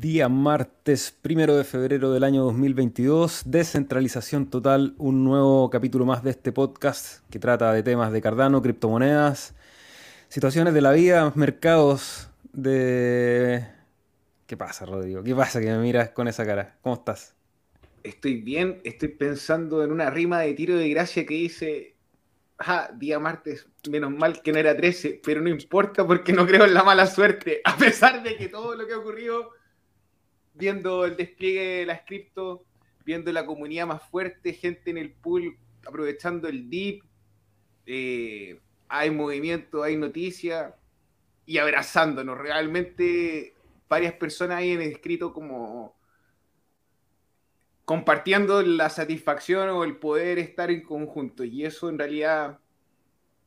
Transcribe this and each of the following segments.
Día martes primero de febrero del año 2022, descentralización total, un nuevo capítulo más de este podcast que trata de temas de Cardano, criptomonedas, situaciones de la vida, mercados de... ¿Qué pasa, Rodrigo? ¿Qué pasa que me miras con esa cara? ¿Cómo estás? Estoy bien, estoy pensando en una rima de tiro de gracia que dice, ah, día martes, menos mal que no era 13, pero no importa porque no creo en la mala suerte, a pesar de que todo lo que ha ocurrido viendo el despliegue de las cripto, viendo la comunidad más fuerte, gente en el pool aprovechando el dip, eh, hay movimiento, hay noticia y abrazándonos. Realmente varias personas ahí han escrito como compartiendo la satisfacción o el poder estar en conjunto y eso en realidad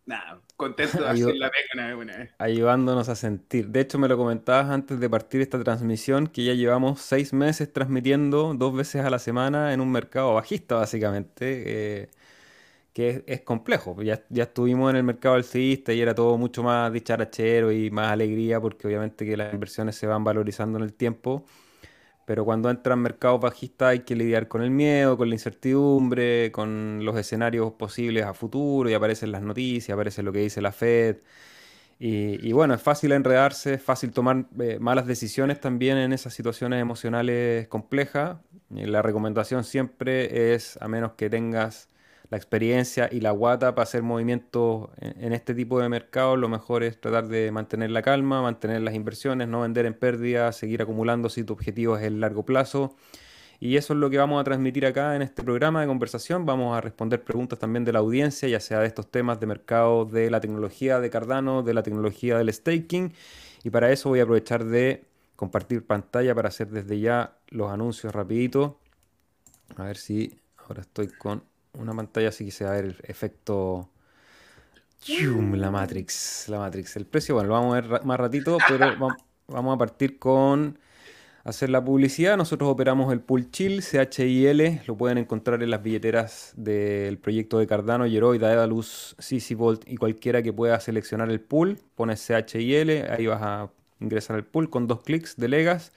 Nada, contento de hacer la pega una vez. Ayudándonos a sentir. De hecho, me lo comentabas antes de partir esta transmisión, que ya llevamos seis meses transmitiendo dos veces a la semana en un mercado bajista, básicamente, eh, que es, complejo. Ya, ya estuvimos en el mercado alcista y era todo mucho más dicharachero y más alegría, porque obviamente que las inversiones se van valorizando en el tiempo. Pero cuando entran mercados bajistas hay que lidiar con el miedo, con la incertidumbre, con los escenarios posibles a futuro y aparecen las noticias, aparece lo que dice la Fed. Y, bueno, es fácil enredarse, es fácil tomar eh, malas decisiones también en esas situaciones emocionales complejas. la recomendación siempre es, a menos que tengas la experiencia y la guata para hacer movimientos en, este tipo de mercados, lo mejor es tratar de mantener la calma, mantener las inversiones, no vender en pérdida, seguir acumulando si tu objetivo es el largo plazo. Y eso es lo que vamos a transmitir acá en este programa de conversación. Vamos a responder preguntas también de la audiencia, ya sea de estos temas de mercado, de la tecnología de Cardano, de la tecnología del staking. Y para eso voy a aprovechar de compartir pantalla para hacer desde ya los anuncios rapidito. A ver si ahora estoy con una pantalla así que se va a ver el efecto. La Matrix, la Matrix. El precio, bueno, lo vamos a ver más ratito, pero vamos a partir con hacer la publicidad. Nosotros operamos el Pool Chill, CHIL, lo pueden encontrar en las billeteras del proyecto de Cardano, Yeroy, Daedalus, CC Volt y cualquiera que pueda seleccionar el pool. Pones CHIL, ahí vas a ingresar al pool con dos clics, delegas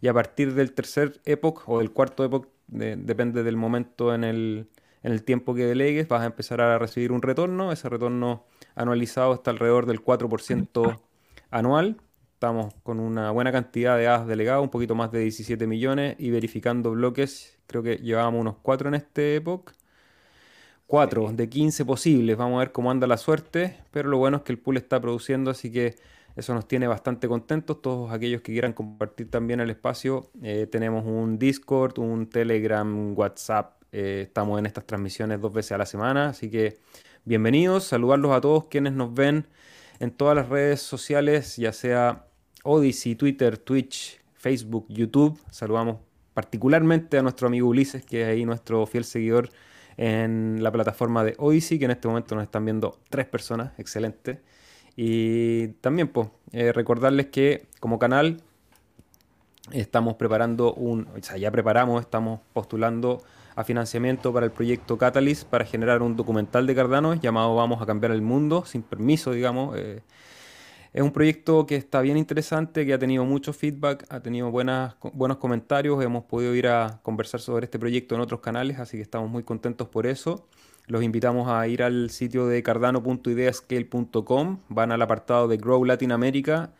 y a partir del tercer epoch o del cuarto epoch, depende del momento en el, en el tiempo que delegues vas a empezar a recibir un retorno. Ese retorno anualizado está alrededor del 4% anual. Estamos con una buena cantidad de hadas delegadas, un poquito más de 17 millones y verificando bloques, creo que llevábamos unos 4 en este época. 4 de 15 posibles, vamos a ver cómo anda la suerte, pero lo bueno es que el pool está produciendo, así que eso nos tiene bastante contentos. Todos aquellos que quieran compartir también el espacio, eh, tenemos un Discord, un Telegram, WhatsApp, eh, estamos en estas transmisiones dos veces a la semana, así que bienvenidos, saludarlos a todos quienes nos ven en todas las redes sociales, ya sea Odyssey, Twitter, Twitch, Facebook, YouTube. Saludamos particularmente a nuestro amigo Ulises, que es ahí nuestro fiel seguidor en la plataforma de Odyssey, que en este momento nos están viendo tres personas, excelente. Y también, pues, eh, recordarles que como canal estamos preparando un, o sea, ya preparamos, estamos postulando a financiamiento para el proyecto Catalyst para generar un documental de Cardano llamado Vamos a cambiar el mundo, sin permiso, digamos. Eh, es un proyecto que está bien interesante, que ha tenido mucho feedback, ha tenido buenas, buenos comentarios, hemos podido ir a conversar sobre este proyecto en otros canales, así que estamos muy contentos por eso. Los invitamos a ir al sitio de cardano.ideascale.com, van al apartado de Grow Latinoamérica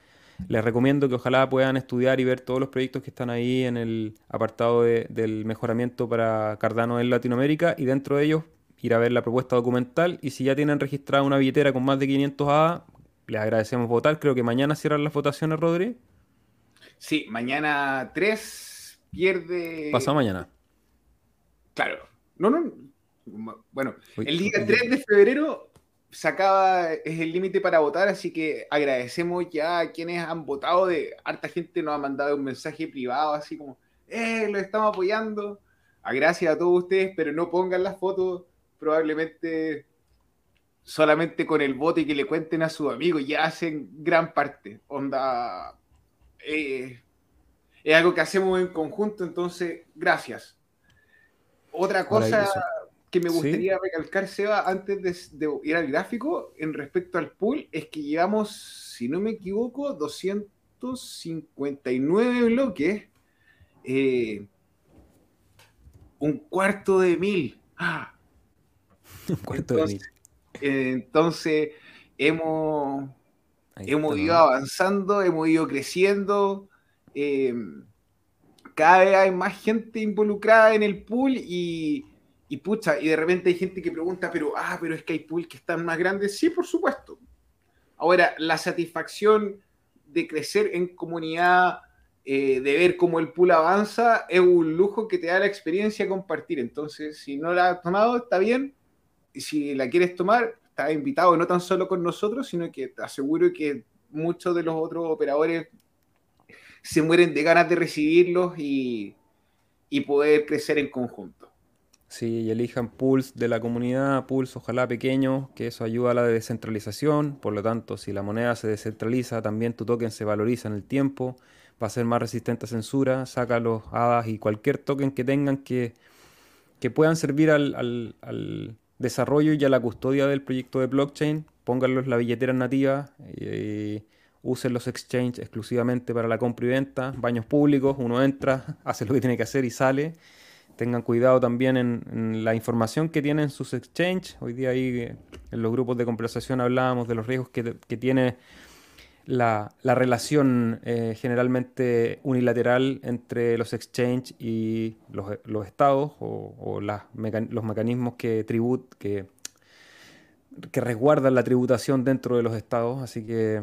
les recomiendo que ojalá puedan estudiar y ver todos los proyectos que están ahí en el apartado del mejoramiento para Cardano en Latinoamérica y dentro de ellos ir a ver la propuesta documental y si ya tienen registrada una billetera con más de 500 A, les agradecemos votar. Creo que mañana cierran las votaciones, Rodri. Sí, mañana 3 pierde... Pasado mañana. Claro. No, no. Bueno, el día 3 de febrero se acaba, es el límite para votar, así que agradecemos ya a quienes han votado. De harta gente nos ha mandado un mensaje privado, así como, eh, lo estamos apoyando. A gracias a todos ustedes, pero no pongan las fotos, probablemente solamente con el voto y que le cuenten a sus amigos, ya hacen gran parte. Onda, eh, es algo que hacemos en conjunto, entonces, gracias. Otra cosa que me gustaría recalcar, Seba, antes de, ir al gráfico, en respecto al pool, es que llevamos, si no me equivoco, 200 259 bloques, eh, un cuarto de mil. ¡Ah! Un cuarto de mil. entonces, hemos, hemos ido avanzando, hemos ido creciendo. Eh, cada vez hay más gente involucrada en el pool y, y pucha, y de repente hay gente que pregunta, pero, ah, pero es que hay pools que están más grandes. Sí, por supuesto. Ahora, la satisfacción de crecer en comunidad, eh, de ver cómo el pool avanza, es un lujo que te da la experiencia compartir. Entonces, si no la has tomado, está bien. Y si la quieres tomar, estás invitado no tan solo con nosotros, sino que te aseguro que muchos de los otros operadores se mueren de ganas de recibirlos y, poder crecer en conjunto. Sí, y elijan pools de la comunidad, pools ojalá pequeños, que eso ayuda a la descentralización. Por lo tanto, si la moneda se descentraliza, también tu token se valoriza en el tiempo, va a ser más resistente a censura. Saca los hadas y cualquier token que tengan que, que puedan servir al, desarrollo y a la custodia del proyecto de blockchain. Pónganlos en la billetera nativa. Y, usen los exchanges exclusivamente para la compra y venta, baños públicos, uno entra, hace lo que tiene que hacer y sale. Tengan cuidado también en, la información que tienen sus exchanges. Hoy día ahí eh, en los grupos de conversación hablábamos de los riesgos que, tiene la, relación eh, generalmente unilateral entre los exchanges y los, estados o, los mecanismos que, tribut, que, que resguardan la tributación dentro de los estados. Así que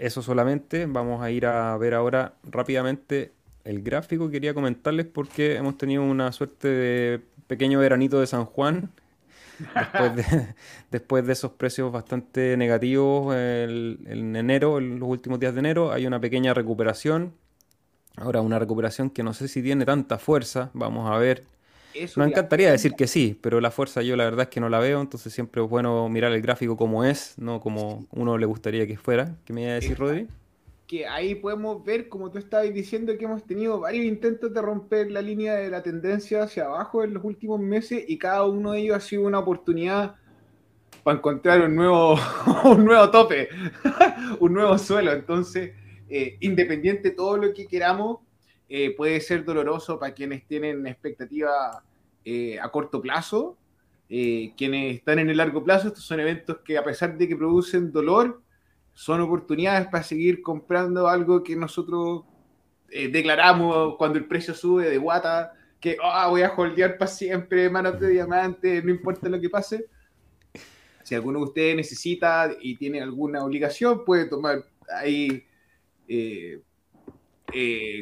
eso solamente. Vamos a ir a ver ahora rápidamente el gráfico. Quería comentarles porque hemos tenido una suerte de pequeño veranito de San Juan. Después de, esos precios bastante negativos en enero, en los últimos días de enero, hay una pequeña recuperación. Ahora, una recuperación que no sé si tiene tanta fuerza. Vamos a ver me encantaría decir que sí, pero la fuerza yo la verdad es que no la veo, entonces siempre es bueno mirar el gráfico como es, no como uno le gustaría que fuera. ¿Qué me iba a decir, Rodri? Que ahí podemos ver, como tú estabas diciendo, que hemos tenido varios intentos de romper la línea de la tendencia hacia abajo en los últimos meses y cada uno de ellos ha sido una oportunidad para encontrar un nuevo, un nuevo tope, un nuevo suelo. Entonces, eh, independiente de todo lo que queramos, eh, puede ser doloroso para quienes tienen expectativa eh, a corto plazo. Quienes están en el largo plazo, estos son eventos que a pesar de que producen dolor, son oportunidades para seguir comprando algo que nosotros declaramos cuando el precio sube de guata, que ah, voy a holdear para siempre, manos de diamante, no importa lo que pase. Si alguno de ustedes necesita y tiene alguna obligación, puede tomar ahí eh,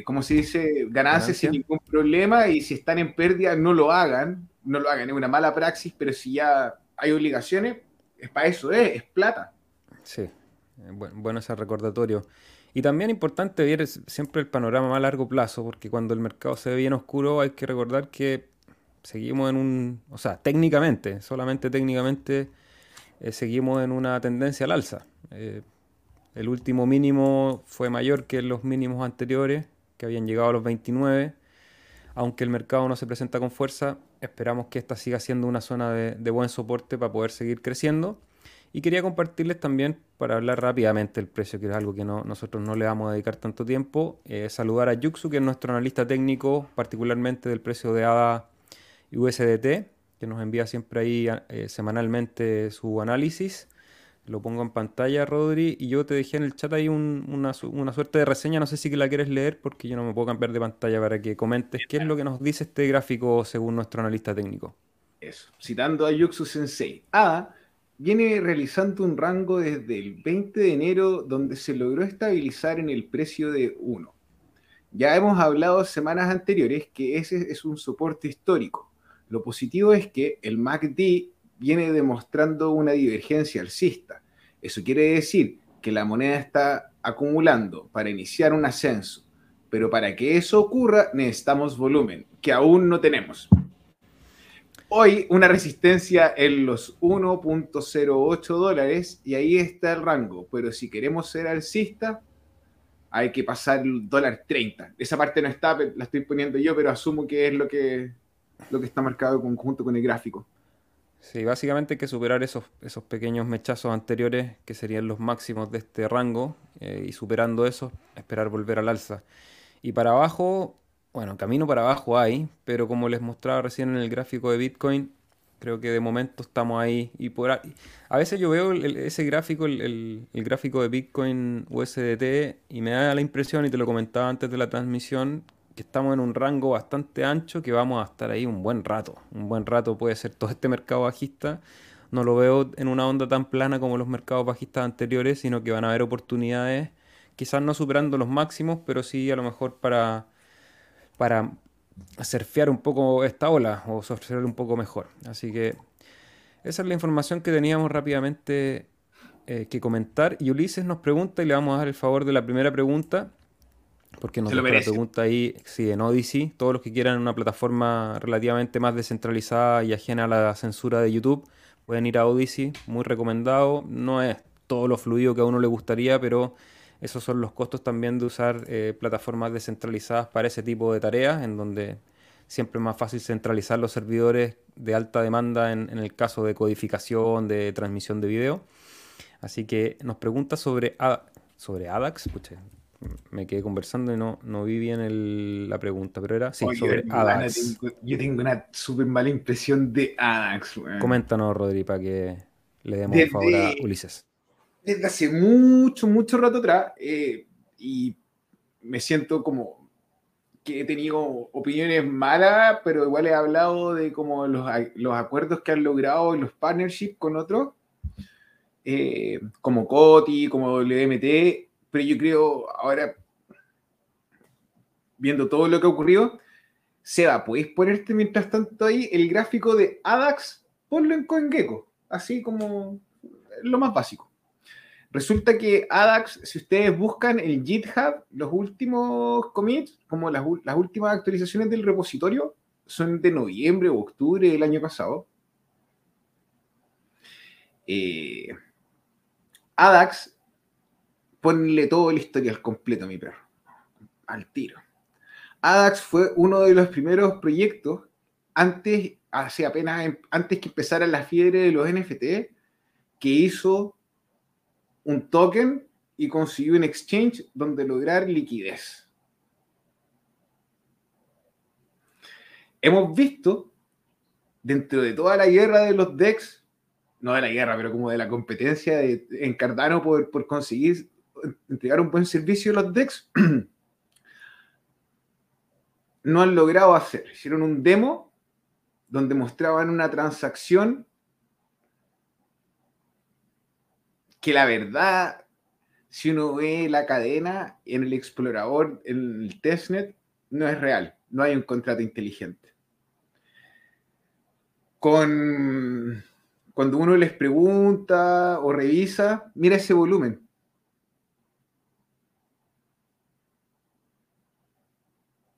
como se dice, ganarse sin ningún problema y si están en pérdida no lo hagan, no lo hagan, es una mala praxis, pero si ya hay obligaciones, es para eso, es, es plata. Sí, eh, bueno, ese recordatorio. Y también importante ver siempre el panorama a largo plazo, porque cuando el mercado se ve bien oscuro hay que recordar que seguimos en un, o sea, técnicamente, solamente técnicamente, eh, seguimos en una tendencia al alza. Eh, el último mínimo fue mayor que los mínimos anteriores, que habían llegado a los 29. Aunque el mercado no se presenta con fuerza, esperamos que esta siga siendo una zona de, buen soporte para poder seguir creciendo. Y quería compartirles también, para hablar rápidamente del precio, que es algo que nosotros no le vamos a dedicar tanto tiempo, eh, saludar a Yuxu, que es nuestro analista técnico, particularmente del precio de ADA y USDT, que nos envía siempre ahí eh, semanalmente su análisis. Lo pongo en pantalla, Rodri, y yo te dejé en el chat ahí una, suerte de reseña, no sé si la quieres leer porque yo no me puedo cambiar de pantalla para que comentes qué es lo que nos dice este gráfico según nuestro analista técnico. Eso, citando a Yuxu Sensei. A viene realizando un rango desde el 20 de enero donde se logró estabilizar en el precio de 1. Ya hemos hablado semanas anteriores que ese es un soporte histórico. Lo positivo es que el MACD viene demostrando una divergencia alcista. Eso quiere decir que la moneda está acumulando para iniciar un ascenso, pero para que eso ocurra necesitamos volumen, que aún no tenemos. Hoy una resistencia en los 1.08 dólares y ahí está el rango, pero si queremos ser alcista hay que pasar el dólar 30. Esa parte no está, la estoy poniendo yo, pero asumo que es lo que, lo que está marcado conjunto con el gráfico. Sí, básicamente hay que superar esos, esos pequeños mechazos anteriores que serían los máximos de este rango eh, y superando eso esperar volver al alza. Y para abajo, bueno, camino para abajo hay, pero como les mostraba recién en el gráfico de Bitcoin, creo que de momento estamos ahí. Y por a veces yo veo ese gráfico, el, gráfico de Bitcoin USDT, y me da la impresión, y te lo comentaba antes de la transmisión, que estamos en un rango bastante ancho, que vamos a estar ahí un buen rato. Un buen rato puede ser todo este mercado bajista. No lo veo en una onda tan plana como los mercados bajistas anteriores, sino que van a haber oportunidades, quizás no superando los máximos, pero sí a lo mejor para, para surfear un poco esta ola o surfear un poco mejor. Así que esa es la información que teníamos rápidamente eh, que comentar. Y Ulises nos pregunta, y le vamos a dar el favor de la primera pregunta, porque nos dejó la pregunta ahí, sí, en Odyssey. Todos los que quieran una plataforma relativamente más descentralizada y ajena a la censura de YouTube, pueden ir a Odyssey, muy recomendado. No es todo lo fluido que a uno le gustaría, pero esos son los costos también de usar eh, plataformas descentralizadas para ese tipo de tareas, en donde siempre es más fácil centralizar los servidores de alta demanda en, el caso de codificación, de transmisión de video. Así que nos pregunta sobre, sobre ADAX. me quedé conversando y no, no vi bien la pregunta, pero era sí, sobre ADAX. yo tengo una súper mala impresión de ADAX. Coméntanos, Rodri, para que le demos un favor a Ulises desde hace mucho, mucho rato atrás eh, y me siento como que he tenido opiniones malas, pero igual he hablado de como los, los acuerdos que han logrado y los partnerships con otros, eh, como Coti, como WMT, pero yo creo ahora, viendo todo lo que ha ocurrido, Seba, ¿podéis ponerte mientras tanto ahí el gráfico de ADAX? Ponlo en CoinGecko, así como lo más básico. Resulta que ADAX, si ustedes buscan el GitHub, los últimos commits, como las, últimas actualizaciones del repositorio, son de noviembre o octubre del año pasado. Eh, ADAX, ponle todo el historial completo mi perro, al tiro. ADAX fue uno de los primeros proyectos antes, hace apenas antes que empezara la fiebre de los NFT, que hizo un token y consiguió un exchange donde lograr liquidez. Hemos visto dentro de toda la guerra de los DEX, no de la guerra, pero como de la competencia de, en Cardano por, por conseguir entregar un buen servicio a los DEX, no han logrado hacer. Hicieron un demo donde mostraban una transacción que la verdad, si uno ve la cadena en el explorador, en el testnet, no es real. No hay un contrato inteligente. Con, cuando uno les pregunta o revisa, mira ese volumen.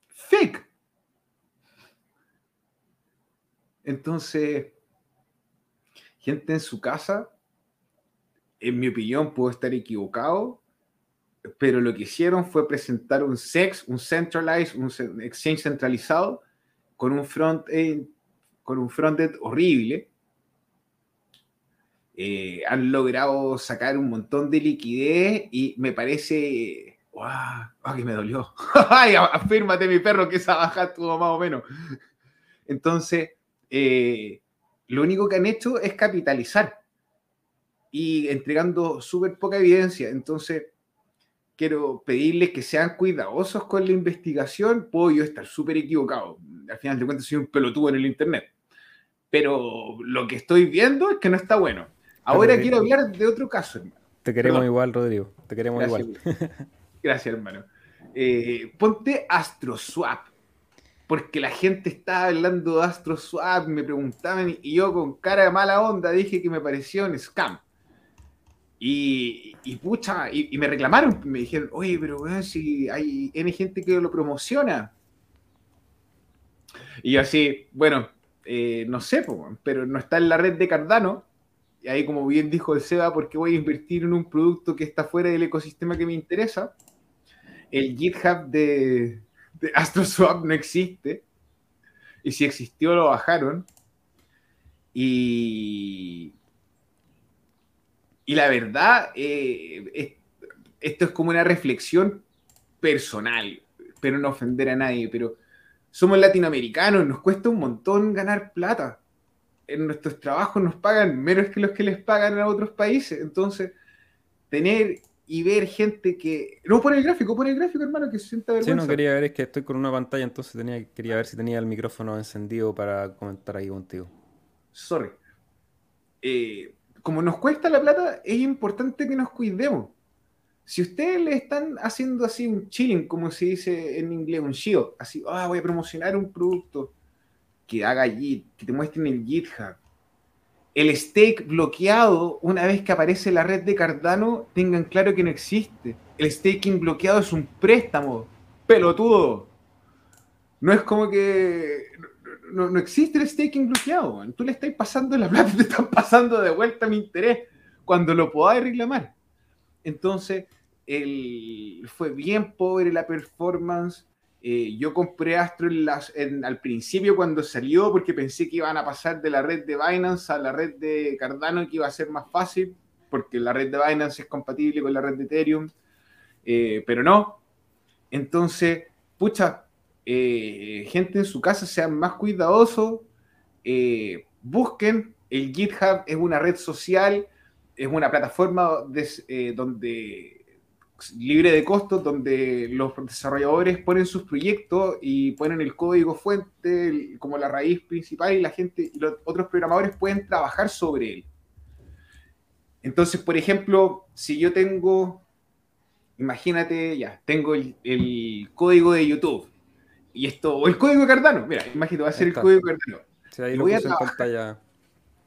Fake. Entonces, gente en su casa en mi opinión, puedo estar equivocado, pero lo que hicieron fue presentar un SEX, un centralized, un exchange centralizado, con un front con un frontend horrible. Eh, han logrado sacar un montón de liquidez y me parece. ¡Wow! ¡Ah, que me dolió! ¡Ay, afírmate, mi perro, que esa baja estuvo más o menos! Entonces, eh, lo único que han hecho es capitalizar y entregando súper poca evidencia. Entonces, quiero pedirles que sean cuidadosos con la investigación. Puedo yo estar súper equivocado. Al final de cuentas, soy un pelotudo en el Internet. Pero lo que estoy viendo es que no está bueno. Ahora quiero hablar de otro caso, hermano. Te queremos igual, Rodrigo. Te queremos igual. Gracias, hermano. Eh, ponte AstroSwap. Porque la gente estaba hablando de AstroSwap, me preguntaban y yo con cara de mala onda dije que me parecía un scam. Y, y pucha, y, me reclamaron, me dijeron, oye, pero bueno, si hay gente que lo promociona. Y yo así, bueno, eh, no sé, pero no está en la red de Cardano. Y ahí, como bien dijo el Seba, porque voy a invertir en un producto que está fuera del ecosistema que me interesa. El GitHub de, de AstroSwap no existe. Y si existió, lo bajaron. Y, y la verdad, eh, esto es como una reflexión personal, pero no ofender a nadie, pero somos latinoamericanos, nos cuesta un montón ganar plata. En nuestros trabajos nos pagan menos que los que les pagan a otros países. Entonces, tener y ver gente que. No pone el gráfico, pone el gráfico, hermano, que se sienta vergüenza. Sí, no quería ver, es que estoy con una pantalla, entonces tenía, quería ver si tenía el micrófono encendido para comentar ahí contigo. Sorry. Eh, como nos cuesta la plata, es importante que nos cuidemos. Si ustedes le están haciendo así un chilling, como se dice en inglés, un shield, así, ah, voy a promocionar un producto que haga Git, que te muestren el GitHub, el stake bloqueado, una vez que aparece la red de Cardano, tengan claro que no existe. El staking bloqueado es un préstamo, pelotudo. No es como que no, existe el staking bloqueado. Tú le estás pasando la plata, te están pasando de vuelta mi interés cuando lo podáis reclamar. Entonces, el, fue bien pobre la performance. Eh, yo compré Astro al principio cuando salió porque pensé que iban a pasar de la red de Binance a la red de Cardano que iba a ser más fácil porque la red de Binance es compatible con la red de Ethereum, eh, pero no. Entonces, pucha, eh, gente en su casa sean más cuidadosos, busquen, el GitHub es una red social, es una plataforma donde libre de costos donde los desarrolladores ponen sus proyectos y ponen el código fuente como la raíz principal y la gente y los otros programadores pueden trabajar sobre él. Entonces, por ejemplo, si yo tengo, imagínate, ya, tengo el, código de YouTube y esto, o el código de Cardano, mira, imagínate, va a ser el código de Cardano. voy a pantalla.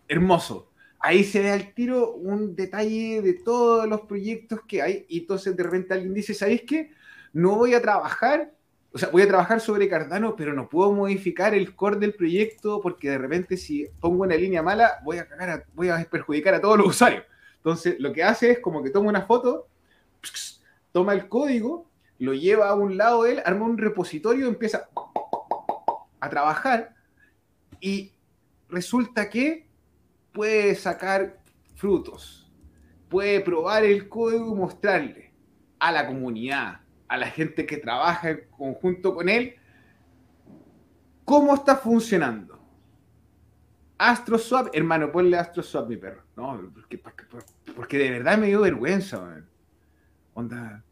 Hermoso ahí se ve al tiro un detalle de todos los proyectos que hay y entonces de repente alguien dice, ¿sabéis qué? No voy a trabajar, o sea, voy a trabajar sobre Cardano, pero no puedo modificar el core del proyecto porque de repente si pongo una línea mala voy a, cagar voy a perjudicar a todos los usuarios. Entonces lo que hace es como que toma una foto, toma el código, lo lleva a un lado de él, arma un repositorio, empieza a trabajar y resulta que puede sacar frutos, puede probar el código y mostrarle a la comunidad, a la gente que trabaja en conjunto con él, cómo está funcionando. AstroSwap, hermano, ponle AstroSwap, mi perro. No, porque, de verdad me dio vergüenza, Onda.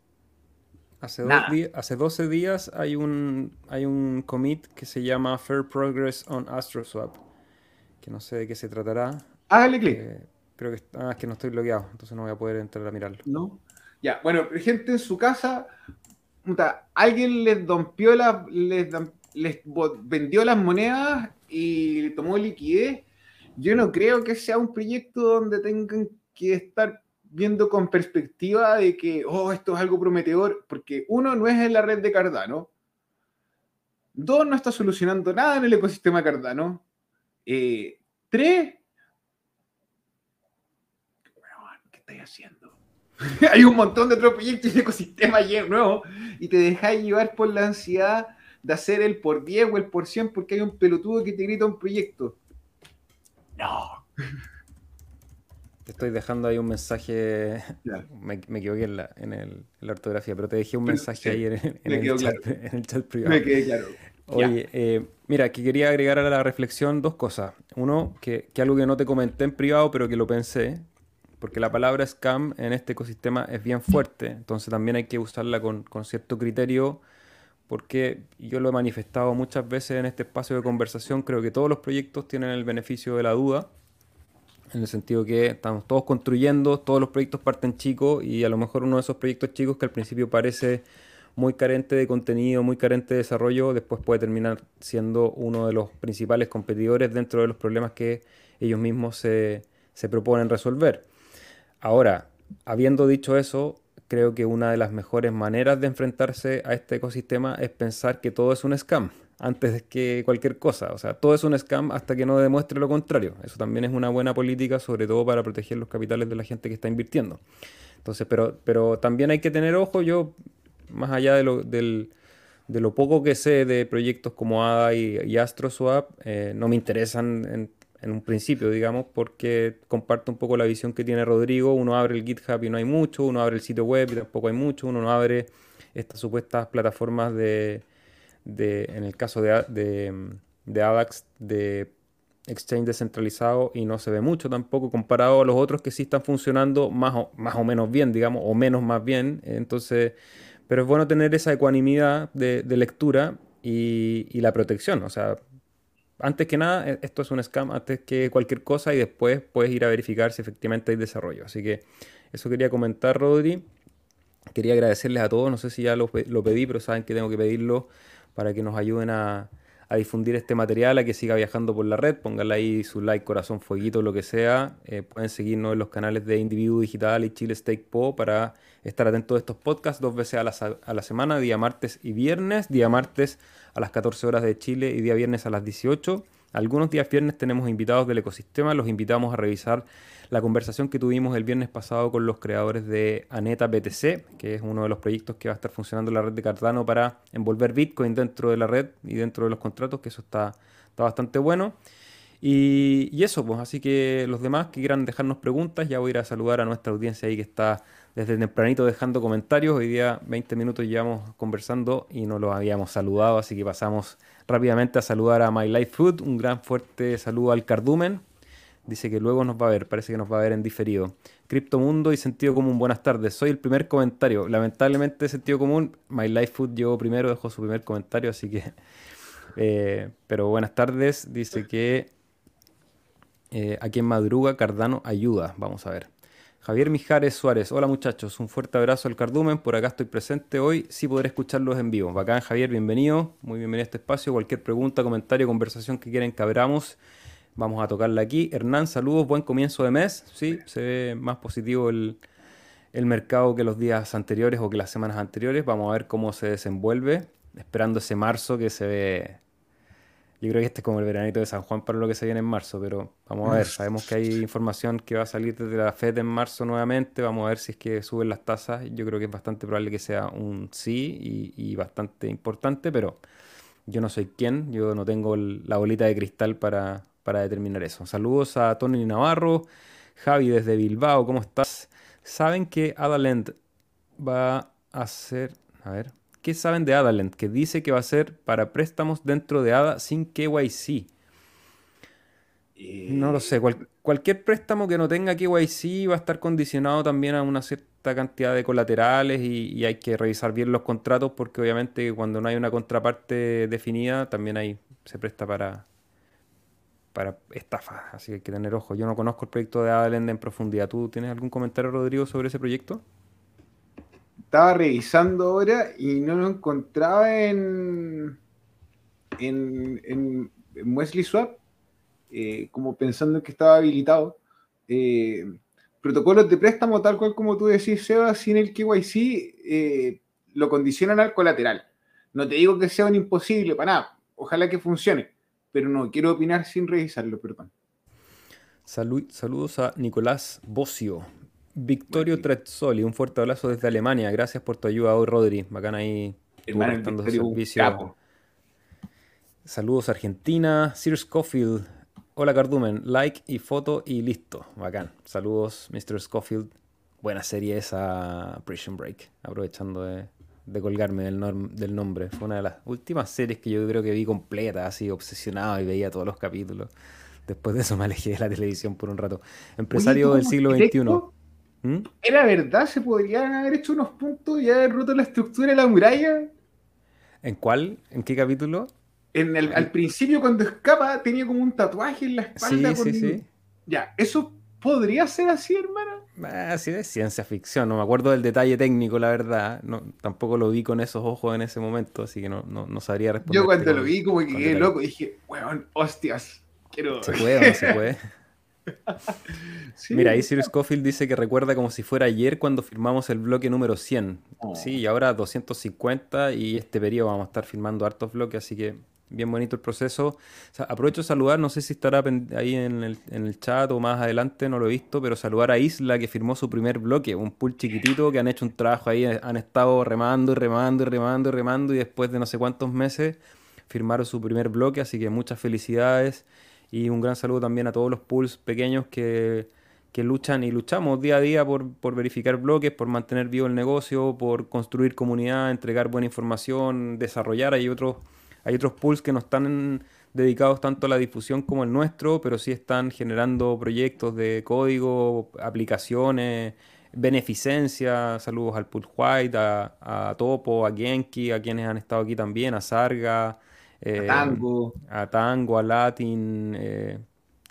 Hace, hace 12 días hay un, hay un commit que se llama Fair Progress on AstroSwap, que no sé de qué se tratará. Hágale clic. Eh, creo que, ah, es que no estoy bloqueado, entonces no voy a poder entrar a mirarlo. No. Ya, bueno, gente en su casa, alguien les dompió la, les, les vendió las monedas y tomó liquidez. Yo no creo que sea un proyecto donde tengan que estar viendo con perspectiva de que, oh, esto es algo prometedor, porque uno, no es en la red de Cardano. Dos, no está solucionando nada en el ecosistema Cardano. Eh, tres, haciendo? Hay un montón de otros proyectos y ecosistema nuevo y te dejáis llevar por la ansiedad de hacer el por 10 o el por 100 porque hay un pelotudo que te grita un proyecto. No. Te estoy dejando ahí un mensaje. Me, equivoqué en la, en, ortografía, pero te dejé un mensaje ahí en, el chat, privado. Me quedé claro. Oye, eh, mira, que quería agregar a la reflexión dos cosas. Uno, que, que, algo que no te comenté en privado, pero que lo pensé, porque la palabra scam en este ecosistema es bien fuerte, entonces también hay que usarla con, cierto criterio, porque yo lo he manifestado muchas veces en este espacio de conversación, creo que todos los proyectos tienen el beneficio de la duda, en el sentido que estamos todos construyendo, todos los proyectos parten chicos y a lo mejor uno de esos proyectos chicos que al principio parece muy carente de contenido, muy carente de desarrollo, después puede terminar siendo uno de los principales competidores dentro de los problemas que ellos mismos se, se proponen resolver. Ahora, habiendo dicho eso, creo que una de las mejores maneras de enfrentarse a este ecosistema es pensar que todo es un scam antes que cualquier cosa. O sea, todo es un scam hasta que no demuestre lo contrario. Eso también es una buena política, sobre todo para proteger los capitales de la gente que está invirtiendo. Entonces, pero, pero también hay que tener ojo, yo, más allá de lo, de lo poco que sé de proyectos como ADA y, AstroSwap, eh, no me interesan en, en un principio, digamos, porque comparto un poco la visión que tiene Rodrigo. Uno abre el GitHub y no hay mucho, uno abre el sitio web y tampoco hay mucho, uno no abre estas supuestas plataformas de, en el caso de, de, de ADAX, de exchange descentralizado y no se ve mucho tampoco comparado a los otros que sí están funcionando más o, más o menos bien, digamos, o menos más bien. Entonces, pero es bueno tener esa ecuanimidad de, lectura y, y, la protección. O sea, antes que nada, e, esto es un scam, antes que cualquier cosa y después puedes ir a verificar si efectivamente hay desarrollo. Así que eso quería comentar, Rodri. Quería agradecerles a todos, no sé si ya lo, lo pedí, pero saben que tengo que pedirlo para que nos ayuden a, difundir este material, a que siga viajando por la red. Pónganle ahí su like, corazón, fueguito, lo que sea. Eh, pueden seguirnos en los canales de Individuo Digital y Chile Stake Po para estar atentos a estos podcasts dos veces a la, a la semana, día martes y viernes. Día martes a las 14 horas de Chile y día viernes a las 18. Algunos días viernes tenemos invitados del ecosistema, los invitamos a revisar la conversación que tuvimos el viernes pasado con los creadores de Aneta BTC, que es uno de los proyectos que va a estar funcionando en la red de Cardano para envolver Bitcoin dentro de la red y dentro de los contratos, que eso está, está bastante bueno. Y, eso, pues, así que los demás que quieran dejarnos preguntas, ya voy a ir a saludar a nuestra audiencia ahí que está desde tempranito dejando comentarios. Hoy día 20 minutos llevamos conversando y no los habíamos saludado, así que pasamos rápidamente a saludar a My Life Food. Un gran fuerte saludo al Cardumen, Dice que luego nos va a ver, parece que nos va a ver en diferido. Criptomundo y Sentido Común, buenas tardes. Soy el primer comentario. Lamentablemente, Sentido Común, My Life Food llegó primero, dejó su primer comentario, así que. Eh, pero buenas tardes. Dice que eh, aquí en Madruga, Cardano ayuda. Vamos a ver. Javier Mijares Suárez, hola muchachos, un fuerte abrazo al Cardumen, por acá estoy presente hoy, sí podré escucharlos en vivo. Bacán Javier, bienvenido, muy bienvenido a este espacio, cualquier pregunta, comentario, conversación que quieran que abramos, Vamos a tocarla aquí. Hernán, saludos, buen comienzo de mes. Sí, se ve más positivo el, mercado que los días anteriores o que las semanas anteriores. Vamos a ver cómo se desenvuelve. Esperando ese marzo que se ve. Yo creo que este es como el veranito de San Juan para lo que se viene en marzo, pero vamos a ver. Sabemos que hay información que va a salir desde la FED en marzo nuevamente. Vamos a ver si es que suben las tasas. Yo creo que es bastante probable que sea un sí y, bastante importante, pero yo no soy quien. Yo no tengo la bolita de cristal para, para determinar eso. Saludos a Tony Navarro, Javi desde Bilbao, ¿cómo estás? Saben que Adalend va a ser, a ver, ¿qué saben de Adalend? Que dice que va a ser para préstamos dentro de ADA sin KYC. No lo sé, cualquier préstamo que no tenga KYC va a estar condicionado también a una cierta cantidad de colaterales y, y, hay que revisar bien los contratos porque obviamente cuando no hay una contraparte definida también hay, se presta para, para estafas, así que hay que tener ojo. Yo no conozco el proyecto de Adalend en profundidad. ¿Tú tienes algún comentario, Rodrigo, sobre ese proyecto? Estaba revisando ahora y no lo encontraba en, en, en, Wesley Swap, eh, como pensando que estaba habilitado. Eh, protocolos de préstamo, tal cual como tú decís, Seba, sin el KYC, eh, lo condicionan al colateral. No te digo que sea un imposible para nada, ojalá que funcione pero no quiero opinar sin revisarlo, perdón. saludos a Nicolás Bocio. Victorio Tretzoli, un fuerte abrazo desde Alemania. Gracias por tu ayuda hoy, Rodri. Bacán ahí. Hermano, servicio. Saludos a Argentina. Sir Scofield. Hola Cardumen. Like y foto y listo. Bacán. Saludos, Mr. Scofield. Buena serie esa Prison Break. Aprovechando de, de colgarme del, del nombre. Fue una de las últimas series que yo creo que vi completa, así obsesionado y veía todos los capítulos. Después de eso me alejé de la televisión por un rato. Empresario del siglo XXI. ¿Mm? ¿Era verdad? ¿Se podrían haber hecho unos puntos y haber roto la estructura de la muralla? ¿En cuál? ¿En qué capítulo? En el, al principio, cuando escapa, tenía como un tatuaje en la espalda. Sí, sí, sí. Ya, ¿eso podría ser así, hermano? Así de ciencia ficción, no me acuerdo del detalle técnico, la verdad. No, tampoco lo vi con esos ojos en ese momento, así que no, no, sabría responder. Yo cuando lo vi, como que quedé loco, dije, weón, hostias, quiero. Se puede, no se puede. Mira, ahí Sirius Scofield dice que recuerda como si fuera ayer cuando firmamos el bloque número 100. Sí, y ahora 250 y este periodo vamos a estar firmando hartos bloques, así que bien bonito el proceso. aprovecho de saludar, no sé si estará ahí en el, chat o más adelante, no lo he visto, pero saludar a Isla que firmó su primer bloque, un pool chiquitito que han hecho un trabajo ahí, han estado remando y remando y remando y remando y después de no sé cuántos meses firmaron su primer bloque, así que muchas felicidades y un gran saludo también a todos los pools pequeños que, que luchan y luchamos día a día por, por, verificar bloques, por mantener vivo el negocio, por construir comunidad, entregar buena información, desarrollar. Hay otros, hay otros pools que no están dedicados tanto a la difusión como el nuestro, pero sí están generando proyectos de código, aplicaciones, beneficencia. Saludos al Pool White, a, Topo, a Genki, a quienes han estado aquí también, a Sarga, a eh, Tango, a Tango, a Latin. Eh,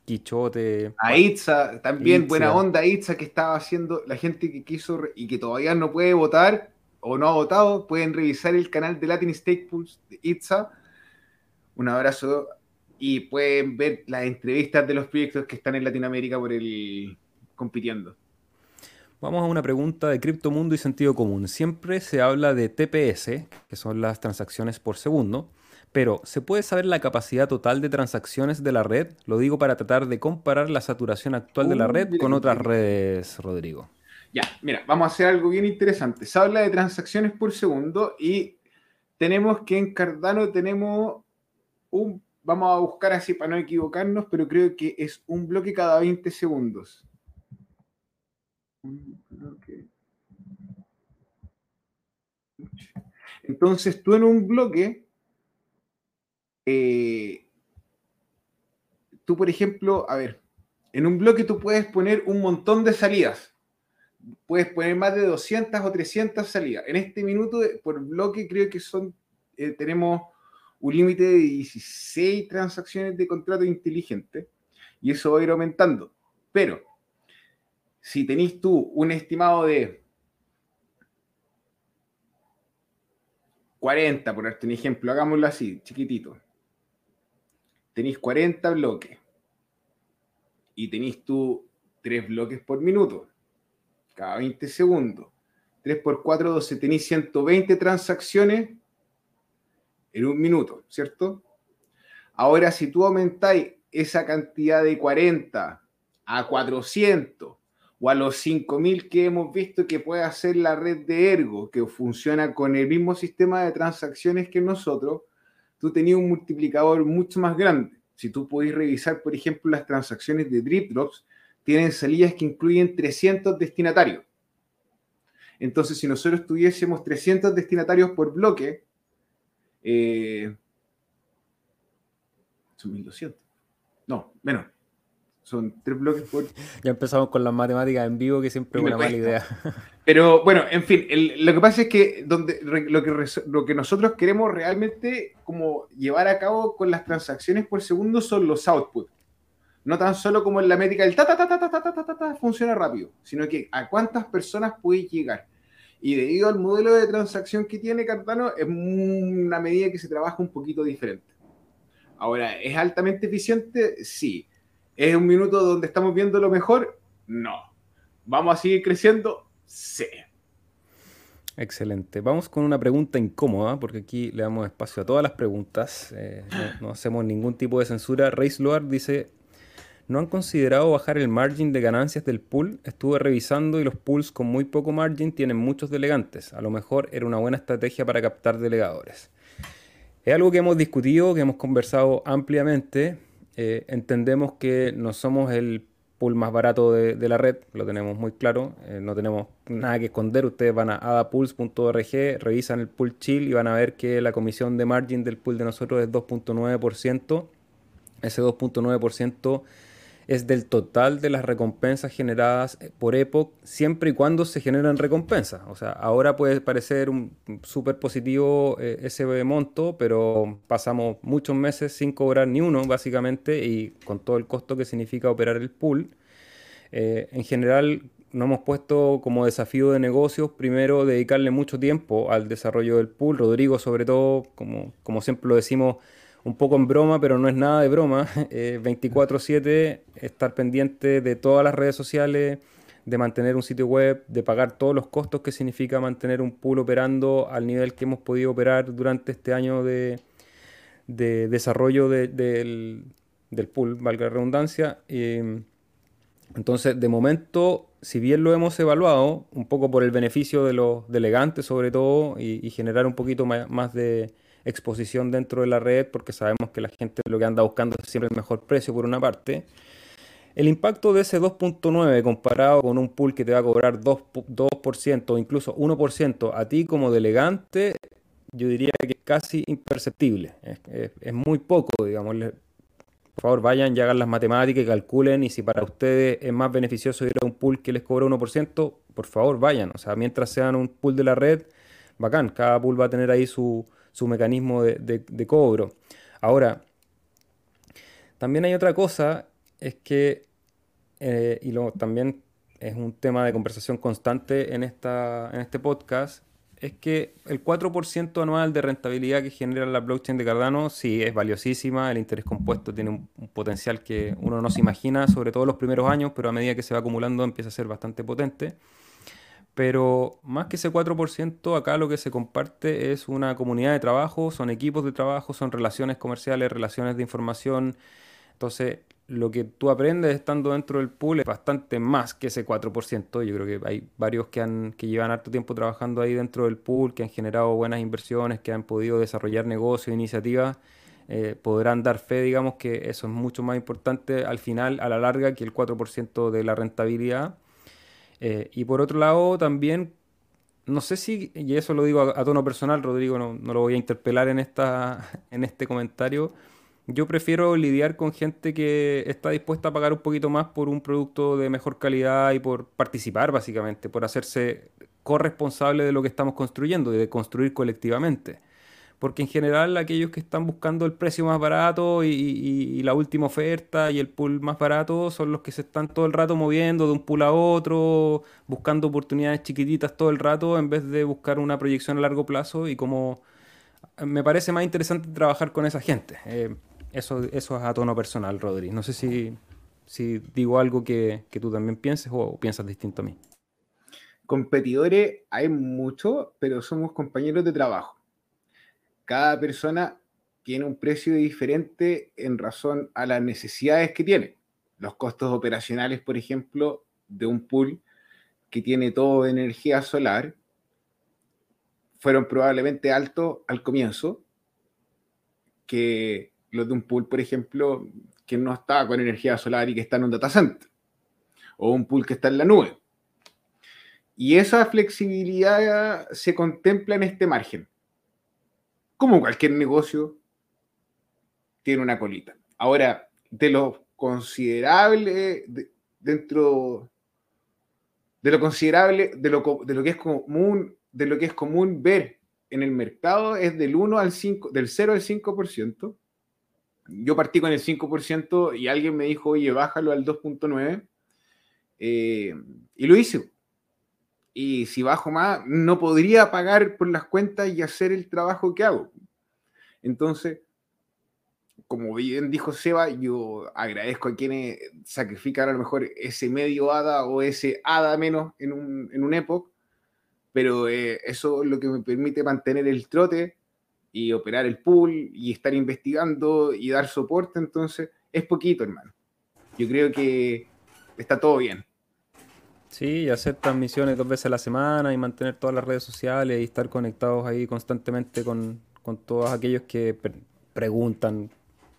Quichote. A Itza, también buena onda Itza que estaba haciendo la gente que quiso y que todavía no puede votar o no ha votado, pueden revisar el canal de Latin Stake Pools de Itza. Un abrazo y pueden ver las entrevistas de los proyectos que están en Latinoamérica por el compitiendo. Vamos a una pregunta de criptomundo y sentido común. Siempre se habla de TPS, que son las transacciones por segundo. Pero, ¿se puede saber la capacidad total de transacciones de la red? Lo digo para tratar de comparar la saturación actual de la red con otras redes, Rodrigo. Ya, mira, vamos a hacer algo bien interesante. Se habla de transacciones por segundo y tenemos que en Cardano tenemos vamos a buscar así para no equivocarnos, pero creo que es un bloque cada 20 segundos. Entonces tú en un bloque eh, tú, por ejemplo, a ver, en un bloque tú puedes poner un montón de salidas. Puedes poner más de 200 o 300 salidas. En este minuto, por bloque, creo que son, eh, tenemos un límite de 16 transacciones de contrato inteligente y eso va a ir aumentando. Pero, si tenéis tú un estimado de 40, por darte un ejemplo, hagámoslo así, chiquitito tenéis 40 bloques y tenéis tú 3 bloques por minuto, cada 20 segundos. 3 por 4, 12, tenéis 120 transacciones en un minuto, ¿cierto? Ahora, si tú aumentáis esa cantidad de 40 a 400 o a los 5000 que hemos visto que puede hacer la red de Ergo, que funciona con el mismo sistema de transacciones que nosotros, tú tenías un multiplicador mucho más grande. Si tú podés revisar, por ejemplo, las transacciones de Drip Drops, tienen salidas que incluyen 300 destinatarios. Entonces, si nosotros tuviésemos 300 destinatarios por bloque, eh, son 1200. No, menos. Son tres bloques por. Ya empezamos con las matemáticas en vivo, que siempre es una mala idea. Pero bueno, en fin, lo que pasa es que, donde, lo, que lo que nosotros queremos realmente como llevar a cabo con las transacciones por segundo son los outputs. No tan solo como en la métrica del ta ta ta ta ta ta ta ta ta funciona rápido, sino que a cuántas personas puede llegar. Y debido al modelo de transacción que tiene Cardano, es una medida que se trabaja un poquito diferente. Ahora, ¿es altamente eficiente? Sí. ¿Es un minuto donde estamos viendo lo mejor? No. ¿Vamos a seguir creciendo? Sí. Excelente. Vamos con una pregunta incómoda, porque aquí le damos espacio a todas las preguntas. Eh, no, hacemos ningún tipo de censura. Reis Loar dice: ¿No han considerado bajar el margin de ganancias del pool? Estuve revisando y los pools con muy poco margin tienen muchos delegantes. A lo mejor era una buena estrategia para captar delegadores. Es algo que hemos discutido, que hemos conversado ampliamente. Eh, entendemos que no somos el pool más barato de, la red, lo tenemos muy claro, eh, no tenemos nada que esconder. Ustedes van a adapools.org, revisan el pool chill y van a ver que la comisión de margin del pool de nosotros es 2.9%. Ese 2.9% es del total de las recompensas generadas eh, por Epoch, siempre y cuando se generan recompensas. O sea, ahora puede parecer un súper positivo eh, ese monto, pero pasamos muchos meses sin cobrar ni uno, básicamente, y con todo el costo que significa operar el pool. Eh, en general, nos hemos puesto como desafío de negocios, primero, dedicarle mucho tiempo al desarrollo del pool. Rodrigo, sobre todo, como, como siempre lo decimos, un poco en broma, pero no es nada de broma, 24/7 eh, estar pendiente de todas las redes sociales, de mantener un sitio web, de pagar todos los costos que significa mantener un pool operando al nivel que hemos podido operar durante este año de, desarrollo del, pool, valga la redundancia. entonces, de momento, si bien lo hemos evaluado, un poco por el beneficio de los delegantes sobre todo, y generar un poquito más de exposición dentro de la red, porque sabemos que la gente lo que anda buscando es siempre el mejor precio por una parte. El impacto de ese 2.9 comparado con un pool que te va a cobrar 2%, o incluso 1% a ti como delegante, yo diría que es casi imperceptible. Es, muy poco, digamos. Por favor, vayan y hagan las matemáticas y calculen. Y si para ustedes es más beneficioso ir a un pool que les cobra 1%, por favor, vayan. O sea, mientras sean un pool de la red, bacán. Cada pool va a tener ahí su, mecanismo de cobro. Ahora, también hay otra cosa es que, eh, y lo, también es un tema de conversación constante en, esta, en este podcast, es que el 4% anual de rentabilidad que genera la blockchain de Cardano sí es valiosísima, el interés compuesto tiene un, potencial que uno no se imagina, sobre todo los primeros años, pero a medida que se va acumulando empieza a ser bastante potente. Pero más que ese 4%, acá lo que se comparte es una comunidad de trabajo, son equipos de trabajo, son relaciones comerciales, relaciones de información. Entonces, lo que tú aprendes estando dentro del pool es bastante más que ese 4%. Yo creo que hay varios que, han, que llevan harto tiempo trabajando ahí dentro del pool, que han generado buenas inversiones, que han podido desarrollar negocios, iniciativas. Eh, podrán dar fe, digamos, que eso es mucho más importante al final, a la larga, que el 4% de la rentabilidad. Eh, y por otro lado, también, no sé si, y eso lo digo a, tono personal, Rodrigo, no, no, lo voy a interpelar en, esta, en este comentario yo prefiero lidiar con gente que está dispuesta a pagar un poquito más por un producto de mejor calidad y por participar, básicamente, por hacerse corresponsable de lo que estamos construyendo y de construir colectivamente. Porque en general aquellos que están buscando el precio más barato y, la última oferta y el pool más barato son los que se están todo el rato moviendo de un pool a otro, buscando oportunidades chiquititas todo el rato en vez de buscar una proyección a largo plazo y como me parece más interesante trabajar con esa gente. Eh, eso, eso es a tono personal, Rodri. No sé si, si digo algo que, tú también pienses o, piensas distinto a mí. Competidores hay muchos, pero somos compañeros de trabajo. Cada persona tiene un precio diferente en razón a las necesidades que tiene. Los costos operacionales, por ejemplo, de un pool que tiene todo de energía solar, fueron probablemente altos al comienzo, que los de un pool, por ejemplo, que no está con energía solar y que está en un data center, o un pool que está en la nube. Y esa flexibilidad se contempla en este margen. Como cualquier negocio, tiene una colita. Ahora, de lo considerable dentro de lo considerable, de lo, de lo que es común, de lo que es común ver en el mercado es del 1 al 5, del 0 al 5%, yo partí con el 5% y alguien me dijo, oye, bájalo al 2.9%. Eh, y lo hice. Y si bajo más, no podría pagar por las cuentas y hacer el trabajo que hago. Entonces, como bien dijo Seba, yo agradezco a quienes sacrifican a lo mejor ese medio ADA o ese ADA menos en un, en un época, pero eh, eso es lo que me permite mantener el trote y operar el pool y estar investigando y dar soporte, entonces es poquito, hermano. Yo creo que está todo bien. Sí, y hacer transmisiones dos veces a la semana y mantener todas las redes sociales y estar conectados ahí constantemente con, todos aquellos que preguntan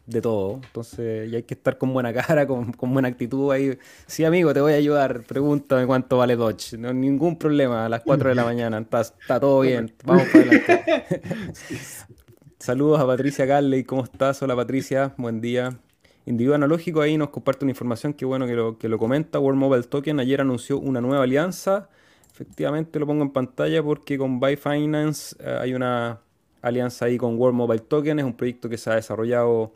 de todo. Entonces, y hay que estar con buena cara, con, buena actitud ahí. Sí, amigo, te voy a ayudar. Pregúntame cuánto vale Dodge. No ningún problema. A las 4 de la mañana. Está, está todo bien. Vamos para adelante. Saludos a Patricia Carley. ¿Cómo estás? Hola, Patricia. Buen día. Individuo Analógico ahí nos comparte una información que bueno que lo, que lo comenta. World Mobile Token ayer anunció una nueva alianza. Efectivamente lo pongo en pantalla porque con Byfinance eh, hay una alianza ahí con World Mobile Token. Es un proyecto que se ha desarrollado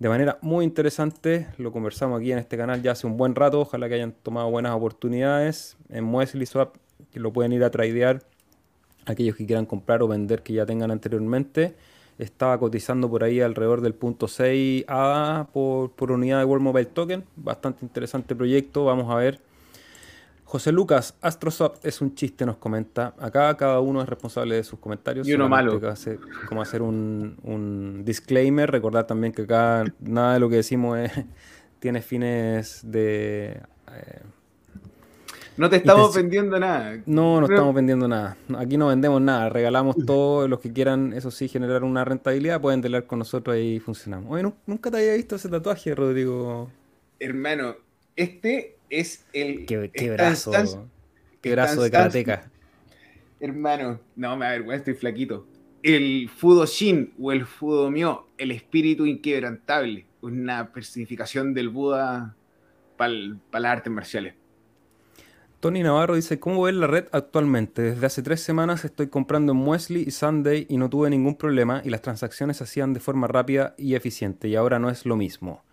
de manera muy interesante. Lo conversamos aquí en este canal ya hace un buen rato. Ojalá que hayan tomado buenas oportunidades. En Muesli Swap, que lo pueden ir a tradear aquellos que quieran comprar o vender que ya tengan anteriormente. Estaba cotizando por ahí alrededor del punto 6 A por, por unidad de World Mobile Token. Bastante interesante proyecto. Vamos a ver José Lucas, AstroSwap es un chiste, nos comenta. Acá cada uno es responsable de sus comentarios. Y uno malo. como hacer un, disclaimer. Recordar también que acá nada de lo que decimos tiene fines de. Eh, no te estamos vendiendo nada. No, no estamos vendiendo nada. Aquí no vendemos nada. Regalamos todo. Los que quieran, eso sí, generar una rentabilidad, pueden tener con nosotros y funcionamos. Oye, nunca te había visto ese tatuaje, Rodrigo. Hermano, Este es el. Qué, brazo. qué brazo de karateca. Hermano, no me avergüenza, estoy flaquito. El Fudoshin o el Fudomyo, el espíritu inquebrantable, una personificación del Buda para las artes marciales. Tony Navarro dice, ¿cómo ves la red actualmente? Desde hace tres semanas estoy comprando en Muesli y Sunday y no tuve ningún problema y las transacciones se hacían de forma rápida y eficiente y ahora no es lo mismo.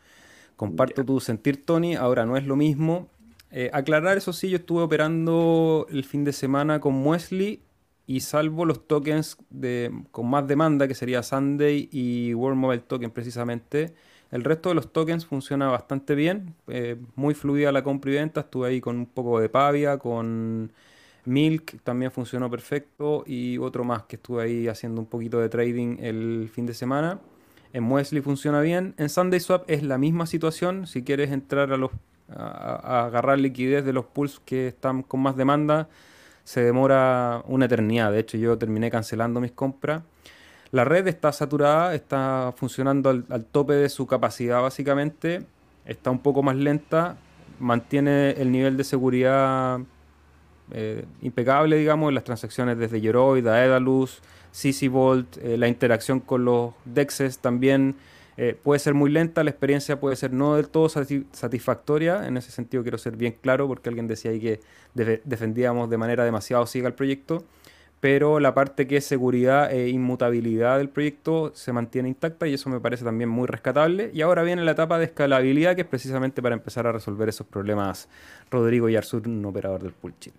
Comparto tu sentir, Tony, ahora no es lo mismo. Eh, aclarar, eso sí, yo estuve operando el fin de semana con Muesli y salvo los tokens de, con más demanda, que sería Sunday y World Mobile Token precisamente, el resto de los tokens funciona bastante bien, eh, muy fluida la compra y venta. Estuve ahí con un poco de Pavia, con Milk, también funcionó perfecto. Y otro más que estuve ahí haciendo un poquito de trading el fin de semana. En Muesli funciona bien. En SundaySwap es la misma situación. Si quieres entrar a, los, a agarrar liquidez de los pools que están con más demanda, se demora una eternidad. De hecho, yo terminé cancelando mis compras. La red está saturada, está funcionando al, tope de su capacidad básicamente, está un poco más lenta, mantiene el nivel de seguridad eh, impecable, digamos, en las transacciones desde Yoroi, Daedalus, CC Vault, eh, la interacción con los DEXs también eh, puede ser muy lenta, la experiencia puede ser no del todo satisfactoria, en ese sentido quiero ser bien claro porque alguien decía ahí que defendíamos de manera demasiado ciega el proyecto pero la parte que es seguridad e inmutabilidad del proyecto se mantiene intacta y eso me parece también muy rescatable. Y ahora viene la etapa de escalabilidad, que es precisamente para empezar a resolver esos problemas. Rodrigo Yarzur, un operador del pool Chile.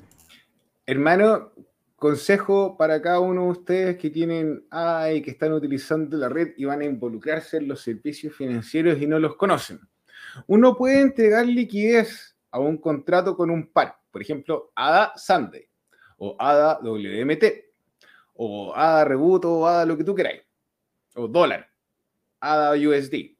Hermano, consejo para cada uno de ustedes que tienen AI, que están utilizando la red y van a involucrarse en los servicios financieros y no los conocen. Uno puede entregar liquidez a un contrato con un par, por ejemplo, ADA Sunday o ADA WMT, o ADA Rebuto, o ADA lo que tú queráis, o dólar, ADA USD.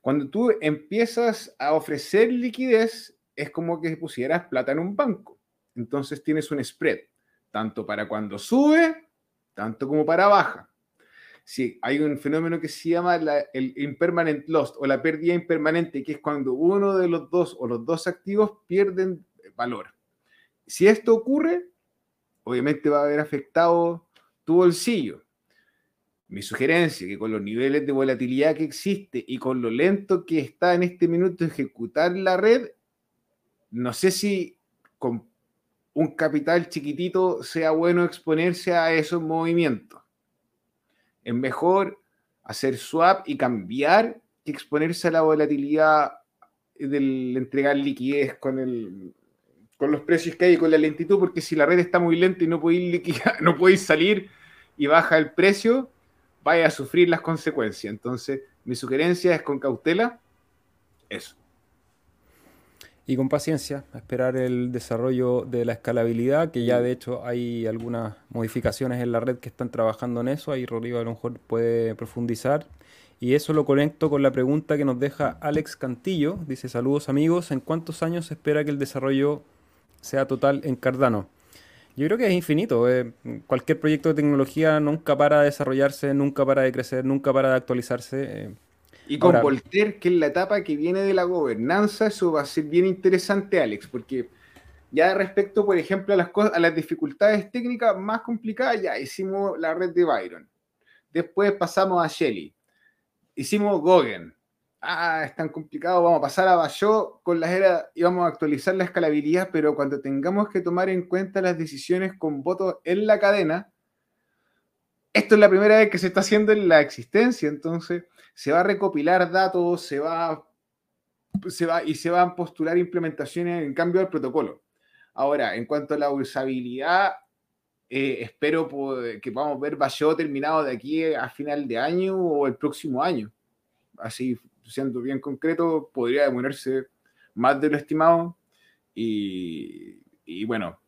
Cuando tú empiezas a ofrecer liquidez, es como que pusieras plata en un banco. Entonces tienes un spread, tanto para cuando sube, tanto como para baja. Sí, hay un fenómeno que se llama el impermanent loss o la pérdida impermanente, que es cuando uno de los dos o los dos activos pierden valor. Si esto ocurre, obviamente va a haber afectado tu bolsillo. Mi sugerencia, que con los niveles de volatilidad que existe y con lo lento que está en este minuto ejecutar la red, no sé si con un capital chiquitito sea bueno exponerse a esos movimientos. Es mejor hacer swap y cambiar que exponerse a la volatilidad del entregar liquidez con el, con los precios que hay y con la lentitud, porque si la red está muy lenta y no podéis, liquidar, no podéis salir y baja el precio, vaya a sufrir las consecuencias. Entonces, mi sugerencia es con cautela, eso. Y con paciencia, esperar el desarrollo de la escalabilidad, que ya de hecho hay algunas modificaciones en la red que están trabajando en eso, ahí Rodrigo a lo mejor puede profundizar. Y eso lo conecto con la pregunta que nos deja Alex Cantillo. Dice, saludos amigos, ¿en cuántos años se espera que el desarrollo sea total en Cardano. Yo creo que es infinito. Eh, cualquier proyecto de tecnología nunca para de desarrollarse, nunca para de crecer, nunca para de actualizarse. Eh. Y con Voltaire, que es la etapa que viene de la gobernanza, eso va a ser bien interesante, Alex, porque ya respecto, por ejemplo, a las, cosas, a las dificultades técnicas más complicadas, ya hicimos la red de Byron. Después pasamos a Shelly. Hicimos Goguen ah, es tan complicado, vamos a pasar a Bayo con las eras y vamos a actualizar la escalabilidad, pero cuando tengamos que tomar en cuenta las decisiones con votos en la cadena, esto es la primera vez que se está haciendo en la existencia, entonces se va a recopilar datos, se va, se va y se van a postular implementaciones en cambio del protocolo. Ahora, en cuanto a la usabilidad, eh, espero que podamos ver Bayo terminado de aquí a final de año o el próximo año. Así siendo bien concreto, podría demorarse más de lo estimado. Y, bueno,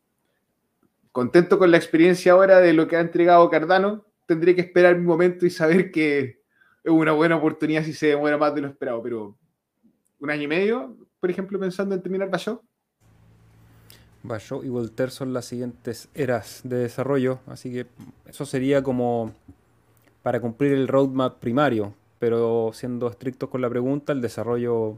contento con la experiencia ahora de lo que ha entregado Cardano. Tendré que esperar un momento y saber que es una buena oportunidad si se demora más de lo esperado, pero un año y medio, por ejemplo, pensando en terminar Bayo. Bayo y Voltaire son las siguientes eras de desarrollo, así que eso sería como para cumplir el roadmap primario, pero siendo estrictos con la pregunta, el desarrollo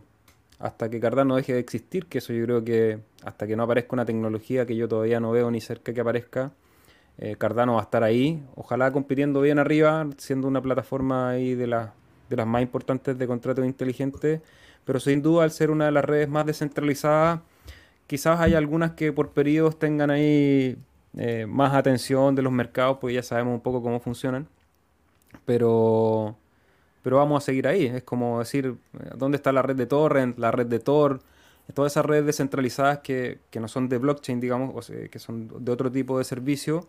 hasta que Cardano deje de existir, que eso yo creo que hasta que no aparezca una tecnología que yo todavía no veo ni cerca que aparezca, eh, Cardano va a estar ahí, ojalá compitiendo bien arriba, siendo una plataforma ahí de, de las más importantes de contratos inteligentes, pero sin duda al ser una de las redes más descentralizadas, quizás hay algunas que por periodos tengan ahí eh, más atención de los mercados, pues ya sabemos un poco cómo funcionan, pero pero vamos a seguir ahí. Es como decir, ¿dónde está la red de Torrent, la red de Tor? Todas esas redes descentralizadas que, no son de blockchain, digamos, o sea, que son de otro tipo de servicio,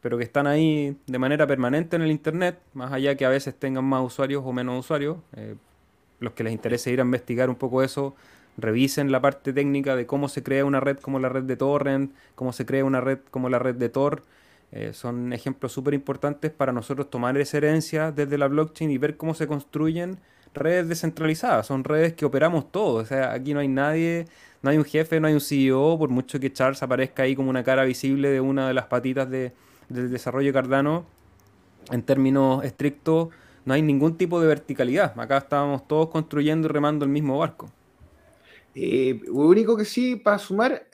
pero que están ahí de manera permanente en el Internet, más allá que a veces tengan más usuarios o menos usuarios. Eh, los que les interese ir a investigar un poco eso, revisen la parte técnica de cómo se crea una red como la red de Torrent, cómo se crea una red como la red de Tor eh, son ejemplos súper importantes para nosotros tomar esa herencia desde la blockchain y ver cómo se construyen redes descentralizadas. Son redes que operamos todos. O sea, aquí no hay nadie, no hay un jefe, no hay un CEO, por mucho que Charles aparezca ahí como una cara visible de una de las patitas de, del desarrollo Cardano. En términos estrictos, no hay ningún tipo de verticalidad. Acá estábamos todos construyendo y remando el mismo barco. Eh, lo único que sí, para sumar,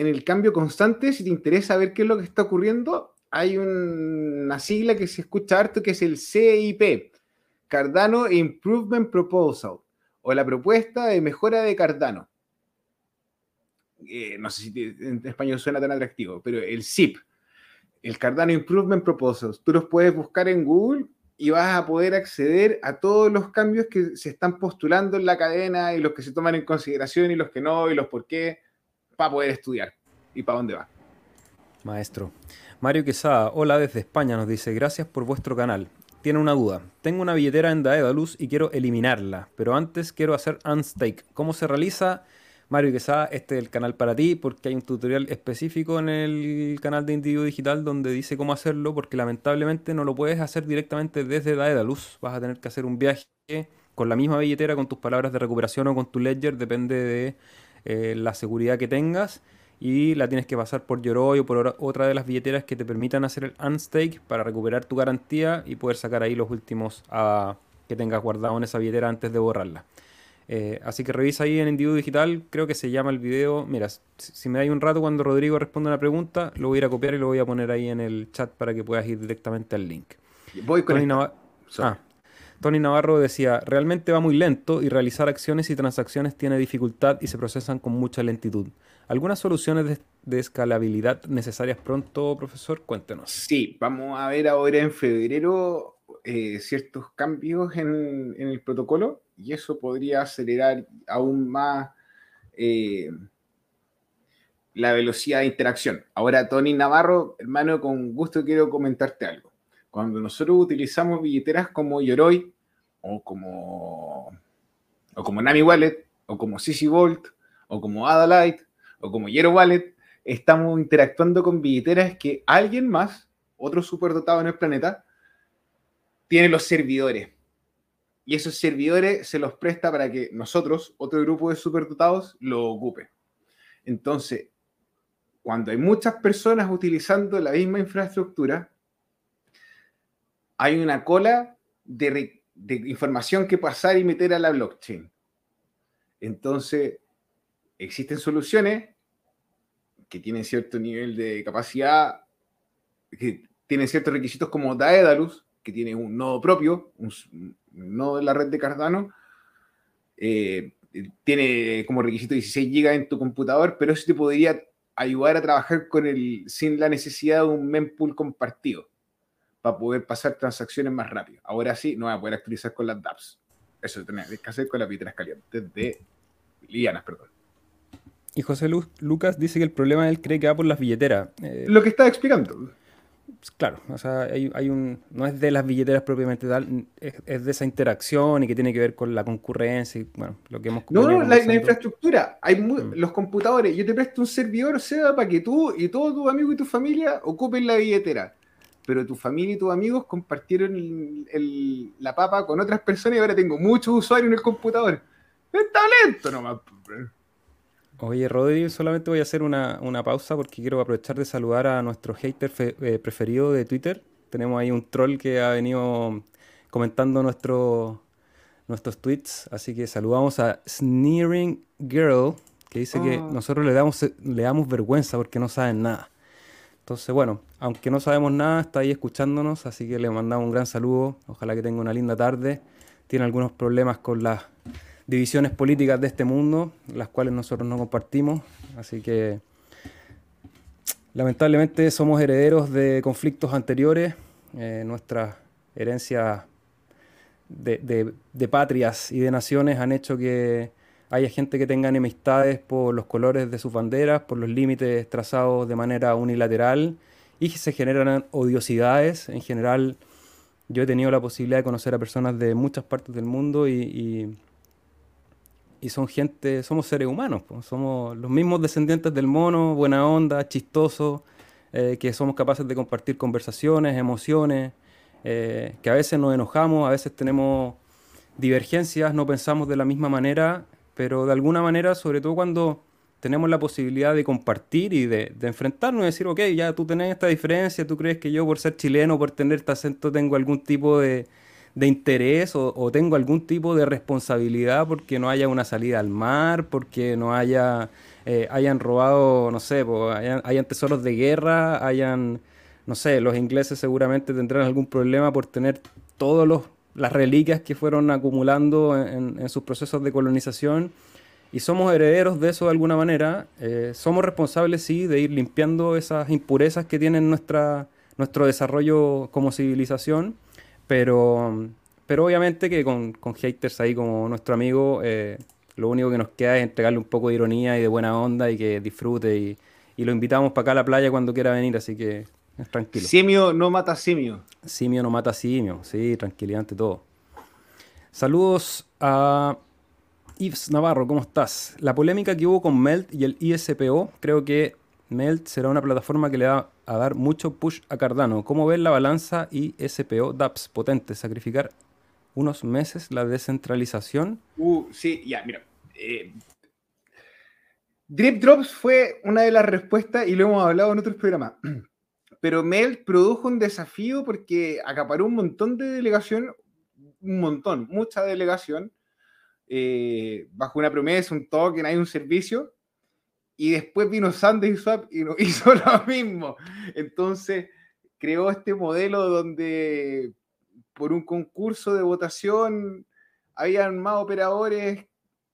en el cambio constante, si te interesa ver qué es lo que está ocurriendo, hay una sigla que se escucha harto que es el CIP, Cardano Improvement Proposal, o la propuesta de mejora de Cardano. Eh, no sé si en español suena tan atractivo, pero el CIP, el Cardano Improvement Proposal, tú los puedes buscar en Google y vas a poder acceder a todos los cambios que se están postulando en la cadena y los que se toman en consideración y los que no y los por qué para poder estudiar y para dónde va. Maestro. Mario Quesada, hola desde España, nos dice, gracias por vuestro canal. Tiene una duda. Tengo una billetera en Daedalus y quiero eliminarla, pero antes quiero hacer unstake. ¿Cómo se realiza? Mario Quesada, este es el canal para ti porque hay un tutorial específico en el canal de Individuo Digital donde dice cómo hacerlo porque lamentablemente no lo puedes hacer directamente desde Daedalus. Vas a tener que hacer un viaje con la misma billetera, con tus palabras de recuperación o con tu ledger, depende de eh, la seguridad que tengas y la tienes que pasar por Yoroi o por otra de las billeteras que te permitan hacer el unstake para recuperar tu garantía y poder sacar ahí los últimos que tengas guardado en esa billetera antes de borrarla. Eh, así que revisa ahí en Individuo Digital, creo que se llama el video. Mira, si me da un rato cuando Rodrigo responde una pregunta, lo voy a ir a copiar y lo voy a poner ahí en el chat para que puedas ir directamente al link. Voy con Tony Navarro decía, realmente va muy lento y realizar acciones y transacciones tiene dificultad y se procesan con mucha lentitud. ¿Algunas soluciones de, escalabilidad necesarias pronto, profesor? Cuéntenos. Sí, vamos a ver ahora en febrero eh, ciertos cambios en, el protocolo y eso podría acelerar aún más eh, la velocidad de interacción. Ahora, Tony Navarro, hermano, con gusto quiero comentarte algo. Cuando nosotros utilizamos billeteras como Yoroi o como, o como Nami Wallet o como CC Vault o como Adalite o como Yero Wallet, estamos interactuando con billeteras que alguien más, otro superdotado en el planeta, tiene los servidores. Y esos servidores se los presta para que nosotros, otro grupo de superdotados, lo ocupe. Entonces, cuando hay muchas personas utilizando la misma infraestructura, hay una cola de, información que pasar y meter a la blockchain. Entonces, existen soluciones que tienen cierto nivel de capacidad, que tienen ciertos requisitos como Daedalus, que tiene un nodo propio, un, nodo de la red de Cardano, eh, tiene como requisito 16 GB en tu computador, pero eso te podría ayudar a trabajar con el, sin la necesidad de un mempool compartido para poder pasar transacciones más rápido. Ahora sí, no va a poder actualizar con las dApps. Eso tenés que hacer con las billeteras calientes de lianas, perdón. Y José Lucas dice que el problema él cree que va por las billeteras. Eh, Lo que está explicando. Claro, o sea, hay, un, no es de las billeteras propiamente tal, es, de esa interacción y que tiene que ver con la concurrencia y bueno, lo que hemos No, no, la, infraestructura, hay mm. los computadores, yo te presto un servidor, sea para que tú y todos tus amigos y tu familia ocupen la billetera pero tu familia y tus amigos compartieron la papa con otras personas y ahora tengo muchos usuarios en el computador. Está lento nomás. Oye, Rodri, solamente voy a hacer una, pausa porque quiero aprovechar de saludar a nuestro hater eh, preferido de Twitter. Tenemos ahí un troll que ha venido comentando nuestro, nuestros tweets. Así que saludamos a Sneering Girl, que dice que ah. nosotros le damos, le damos vergüenza porque no saben nada. Entonces, bueno, aunque no sabemos nada, está ahí escuchándonos, así que le mandamos un gran saludo. Ojalá que tenga una linda tarde. Tiene algunos problemas con las divisiones políticas de este mundo, las cuales nosotros no compartimos. Así que, lamentablemente, somos herederos de conflictos anteriores. Eh, nuestra herencia de, de, patrias y de naciones han hecho que haya gente que tenga enemistades por los colores de sus banderas, por los límites trazados de manera unilateral y se generan odiosidades. En general, yo he tenido la posibilidad de conocer a personas de muchas partes del mundo y, y, son gente, somos seres humanos, somos los mismos descendientes del mono, buena onda, chistoso, eh, que somos capaces de compartir conversaciones, emociones. Eh, que a veces nos enojamos, a veces tenemos divergencias, no pensamos de la misma manera, pero de alguna manera, sobre todo cuando tenemos la posibilidad de compartir y de, enfrentarnos y decir, ok, ya tú tenés esta diferencia, tú crees que yo por ser chileno, por tener este acento, tengo algún tipo de, interés o, tengo algún tipo de responsabilidad porque no haya una salida al mar, porque no haya, eh, hayan robado, no sé, hayan tesoros de guerra, hayan no sé, los ingleses seguramente tendrán algún problema por tener todas las reliquias que fueron acumulando en, sus procesos de colonización. Y somos herederos de eso de alguna manera. Eh, somos responsables, sí, de ir limpiando esas impurezas que tienen nuestra, nuestro desarrollo como civilización, pero, pero obviamente que con, haters ahí como nuestro amigo, eh, lo único que nos queda es entregarle un poco de ironía y de buena onda y que disfrute. Y, y lo invitamos para acá a la playa cuando quiera venir, así que tranquilo. Simio no mata simio. Simio no mata simio, sí, tranquilidad ante todo. Saludos a Yves Navarro, ¿cómo estás? La polémica que hubo con Melt y el ISPO, creo que Melt será una plataforma que le va a dar mucho push a Cardano. ¿Cómo ves la balanza ISPO DAPS potente? Sacrificar unos meses la descentralización. Uh, sí, ya, mira. Eh, Drip Drops fue una de las respuestas y lo hemos hablado en otros programas. pero Mel produjo un desafío porque acaparó un montón de delegación, un montón, mucha delegación, eh, bajo una promesa, un token, hay un servicio, y después vino Sunday Swap y hizo lo mismo. Entonces creó este modelo donde por un concurso de votación habían más operadores,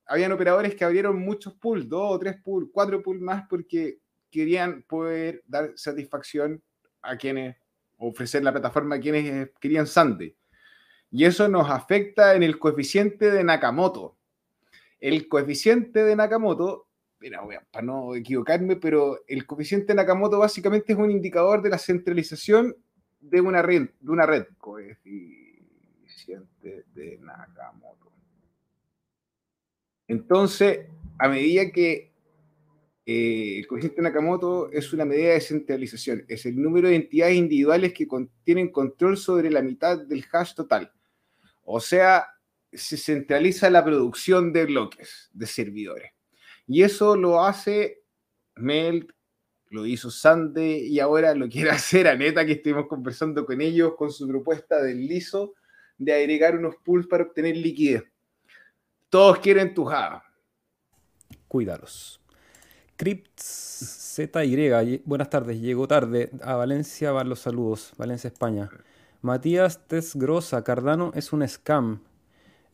habían operadores que abrieron muchos pools, dos o tres pools, cuatro pools más porque querían poder dar satisfacción a quienes ofrecer la plataforma a quienes querían Sunday. Y eso nos afecta en el coeficiente de Nakamoto. El coeficiente de Nakamoto, mira, para no equivocarme, pero el coeficiente de Nakamoto básicamente es un indicador de la centralización de una red. De una red. Coeficiente de Nakamoto. Entonces, a medida que eh, el coeficiente Nakamoto es una medida de centralización, es el número de entidades individuales que tienen control sobre la mitad del hash total. O sea, se centraliza la producción de bloques, de servidores. Y eso lo hace Melt, lo hizo Sande y ahora lo quiere hacer Aneta, que estuvimos conversando con ellos con su propuesta del liso de agregar unos pools para obtener liquidez. Todos quieren tu Java. Cuídalos. ZY, buenas tardes, llegó tarde. A Valencia van los saludos, Valencia, España. Matías Tesgrosa, Cardano es un scam.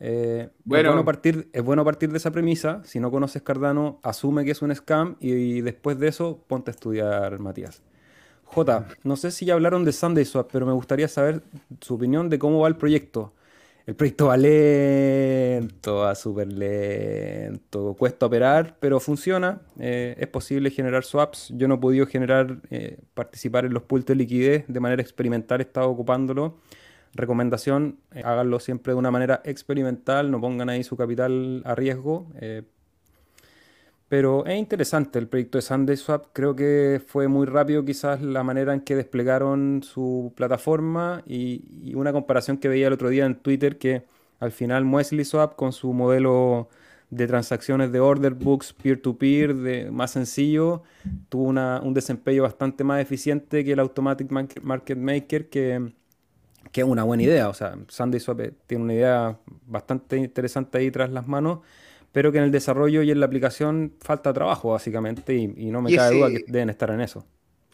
Eh, bueno. Es, bueno partir, es bueno partir de esa premisa. Si no conoces Cardano, asume que es un scam y, después de eso ponte a estudiar, Matías. J, no sé si ya hablaron de Sunday Swap, pero me gustaría saber su opinión de cómo va el proyecto. El proyecto va lento, va súper lento, cuesta operar, pero funciona. Eh, es posible generar swaps. Yo no he podido generar, eh, participar en los pools de liquidez de manera experimental, he estado ocupándolo. Recomendación, eh, háganlo siempre de una manera experimental, no pongan ahí su capital a riesgo. Pero es interesante el proyecto de SundaySwap. Creo que fue muy rápido quizás la manera en que desplegaron su plataforma y, una comparación que veía el otro día en Twitter que al final MuesliSwap con su modelo de transacciones de order books peer-to-peer de, más sencillo tuvo un desempeño bastante más eficiente que el Automatic Market Maker que, es una buena idea. O sea, SundaeSwap tiene una idea bastante interesante ahí tras las manos, pero que en el desarrollo y en la aplicación falta trabajo, básicamente, y, no me cabe duda que deben estar en eso.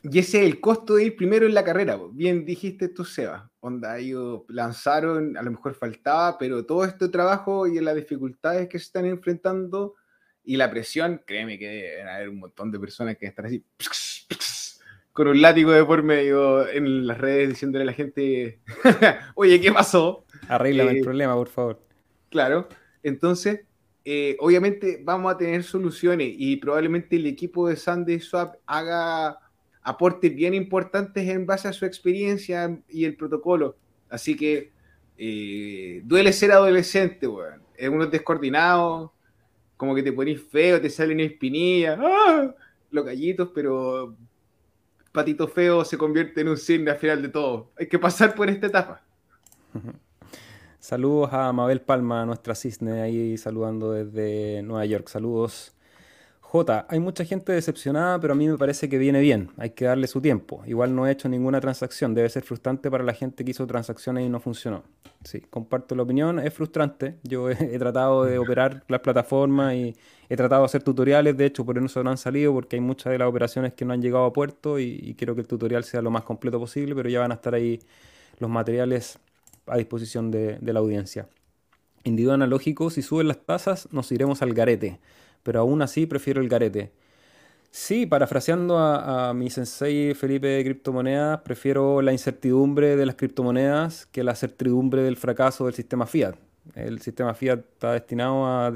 Y ese es el costo de ir primero en la carrera. Bien dijiste tú, Seba. Onda, ellos lanzaron, a lo mejor faltaba, pero todo este trabajo y las dificultades que se están enfrentando y la presión, créeme que deben haber un montón de personas que están así con un látigo de por medio en las redes diciéndole a la gente, oye, ¿qué pasó? Arréglame el eh, problema, por favor. Claro, entonces, eh, obviamente vamos a tener soluciones y probablemente el equipo de Sunday Swap haga aportes bien importantes en base a su experiencia y el protocolo. Así que eh, duele ser adolescente, weón. Es uno descoordinado, como que te pones feo, te salen espinillas, ¡ah! los gallitos, pero patito feo se convierte en un cisne al final de todo. Hay que pasar por esta etapa. Saludos a Mabel Palma, nuestra cisne, ahí saludando desde Nueva York. Saludos. J, hay mucha gente decepcionada, pero a mí me parece que viene bien. Hay que darle su tiempo. Igual no he hecho ninguna transacción. Debe ser frustrante para la gente que hizo transacciones y no funcionó. Sí, comparto la opinión. Es frustrante. Yo he, tratado de operar las plataformas y He tratado de hacer tutoriales, de hecho por eso no han salido, porque hay muchas de las operaciones que no han llegado a puerto y, quiero que el tutorial sea lo más completo posible, pero ya van a estar ahí los materiales a disposición de, la audiencia. Individuo analógico, si suben las tasas nos iremos al garete, pero aún así prefiero el garete. Sí, parafraseando a, a, mi sensei Felipe de criptomonedas, prefiero la incertidumbre de las criptomonedas que la certidumbre del fracaso del sistema fiat el sistema Fiat está destinado a,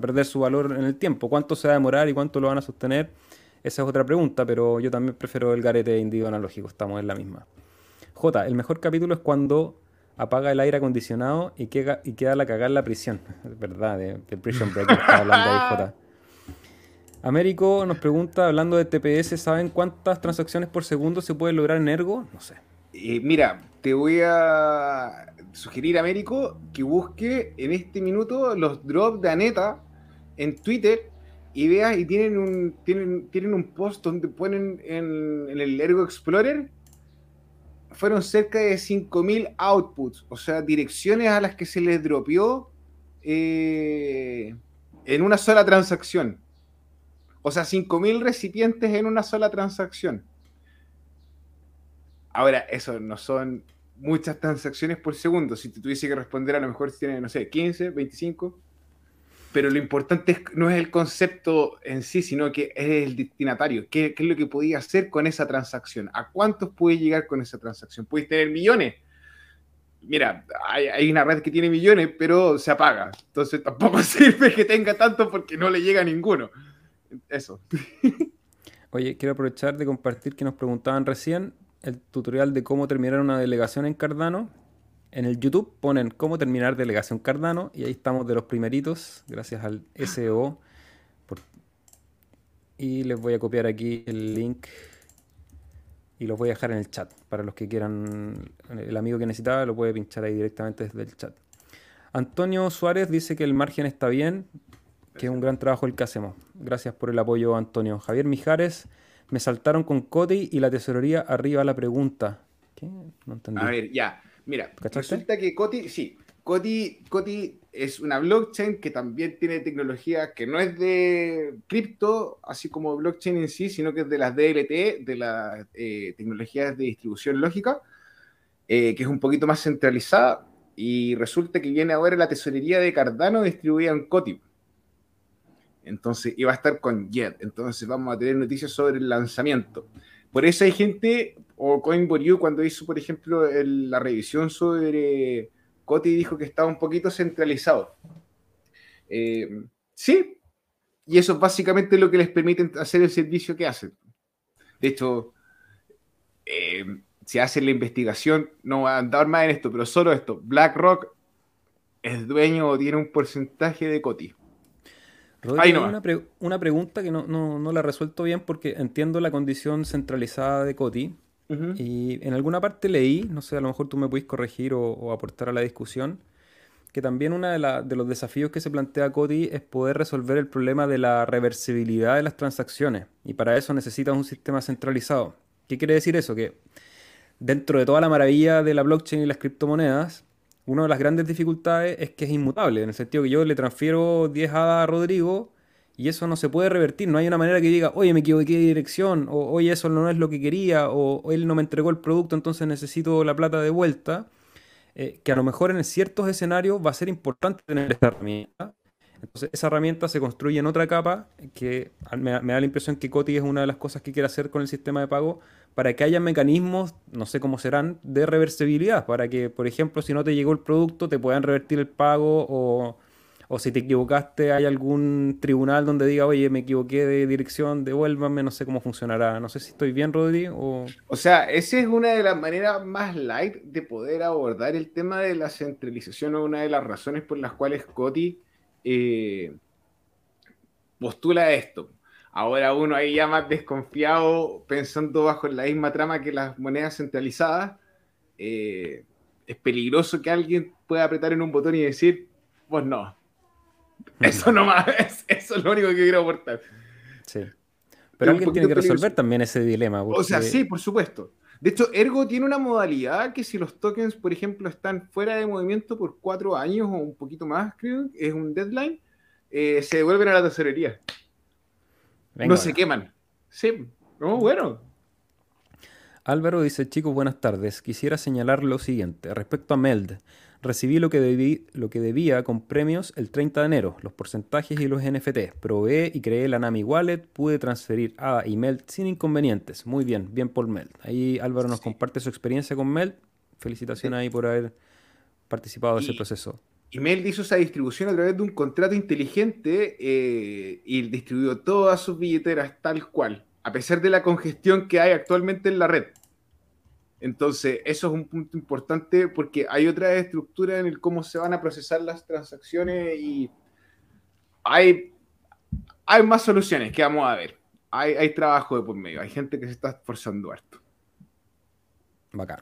perder su valor en el tiempo. ¿Cuánto se va a demorar y cuánto lo van a sostener? Esa es otra pregunta, pero yo también prefiero el garete individuo analógico, estamos en la misma. J, el mejor capítulo es cuando apaga el aire acondicionado y queda, y queda la cagada en la prisión. Es verdad, de, Prison Break está hablando ahí J. Américo nos pregunta, hablando de TPS, ¿saben cuántas transacciones por segundo se puede lograr en Ergo? No sé. Eh, mira, te voy a sugerir Américo que busque en este minuto los drops de Aneta en Twitter y veas y tienen un, tienen, tienen un post donde ponen en, el Ergo Explorer fueron cerca de 5.000 outputs, o sea, direcciones a las que se les dropeó eh, en una sola transacción. O sea, 5.000 recipientes en una sola transacción. Ahora, eso no son muchas transacciones por segundo. Si te tuviese que responder, a lo mejor tiene, no sé, 15, 25. Pero lo importante no es el concepto en sí, sino que es el destinatario. ¿Qué, es lo que podía hacer con esa transacción? ¿A cuántos puede llegar con esa transacción? Puedes tener millones. Mira, hay, hay, una red que tiene millones, pero se apaga. Entonces tampoco sirve que tenga tanto porque no le llega a ninguno. Eso. Oye, quiero aprovechar de compartir que nos preguntaban recién el tutorial de cómo terminar una delegación en Cardano. En el YouTube ponen cómo terminar delegación Cardano y ahí estamos de los primeritos, gracias al SEO. Y les voy a copiar aquí el link y los voy a dejar en el chat. Para los que quieran, el amigo que necesitaba lo puede pinchar ahí directamente desde el chat. Antonio Suárez dice que el margen está bien, que es un gran trabajo el que hacemos. Gracias por el apoyo, Antonio. Javier Mijares me saltaron con Coti y la tesorería arriba la pregunta. No entendí. A ver, ya. Mira, resulta que Coti, sí, Coti, Coti es una blockchain que también tiene tecnología que no es de cripto, así como blockchain en sí, sino que es de las DLT, de las eh, tecnologías de distribución lógica, eh, que es un poquito más centralizada. Y resulta que viene ahora la tesorería de Cardano distribuida en Coti. Entonces iba a estar con Jet. Entonces vamos a tener noticias sobre el lanzamiento. Por eso hay gente, o CoinBoreau, cuando hizo, por ejemplo, la revisión sobre Coti, dijo que estaba un poquito centralizado. Eh, sí, y eso es básicamente lo que les permite hacer el servicio que hacen. De hecho, eh, si hacen la investigación, no va a andar más en esto, pero solo esto. BlackRock es dueño o tiene un porcentaje de Coti una, pregunta que no, la he resuelto bien porque entiendo la condición centralizada de Coti. Y en alguna parte leí, no sé, a lo mejor tú me puedes corregir o, aportar a la discusión, que también uno de, de, los desafíos que se plantea Coti es poder resolver el problema de la reversibilidad de las transacciones. Y para eso necesitas un sistema centralizado. ¿Qué quiere decir eso? Que dentro de toda la maravilla de la blockchain y las criptomonedas, una de las grandes dificultades es que es inmutable, en el sentido que yo le transfiero 10 a Rodrigo y eso no se puede revertir. No hay una manera que diga, oye, me equivoqué de dirección, o oye, eso no es lo que quería, o, él no me entregó el producto, entonces necesito la plata de vuelta. Eh, que a lo mejor en ciertos escenarios va a ser importante tener esta herramienta. Entonces, esa herramienta se construye en otra capa que me, da la impresión que Coti es una de las cosas que quiere hacer con el sistema de pago para que haya mecanismos, no sé cómo serán, de reversibilidad. Para que, por ejemplo, si no te llegó el producto, te puedan revertir el pago o o si te equivocaste, hay algún tribunal donde diga, oye, me equivoqué de dirección, devuélvame, no sé cómo funcionará. No sé si estoy bien, Rodri. O... o sea, esa es una de las maneras más light de poder abordar el tema de la centralización, o una de las razones por las cuales Coti eh, postula esto. Ahora uno ahí ya más desconfiado, pensando bajo la misma trama que las monedas centralizadas, eh, es peligroso que alguien pueda apretar en un botón y decir, pues no, eso nomás, eso es lo único que quiero aportar. Sí. Pero alguien tiene que resolver también ese dilema. O sea, sí, por supuesto. De hecho, Ergo tiene una modalidad que si los tokens, por ejemplo, están fuera de movimiento por cuatro años o un poquito más, creo, es un deadline, eh, se devuelven a la tesorería. no se queman. Sí, no, bueno. Álvaro dice, chicos, buenas tardes. Quisiera señalar lo siguiente. Respecto a Meld, Recibí lo que, debí, lo que debía con premios el 30 de enero, los porcentajes y los NFT. Probé y creé la Nami Wallet, pude transferir ADA y Melt sin inconvenientes. Muy bien, bien por Melt. Ahí Álvaro nos comparte su experiencia con Melt. Felicitaciones ahí por haber participado de ese proceso. Melt hizo esa distribución a través de un contrato inteligente eh, y distribuyó todas sus billeteras tal cual, a pesar de la congestión que hay actualmente en la red. Entonces, eso es un punto importante porque hay otra estructura en el cómo se van a procesar las transacciones y hay, hay más soluciones que vamos a ver. Hay, hay trabajo de por medio, hay gente que se está esforzando harto. Bacán.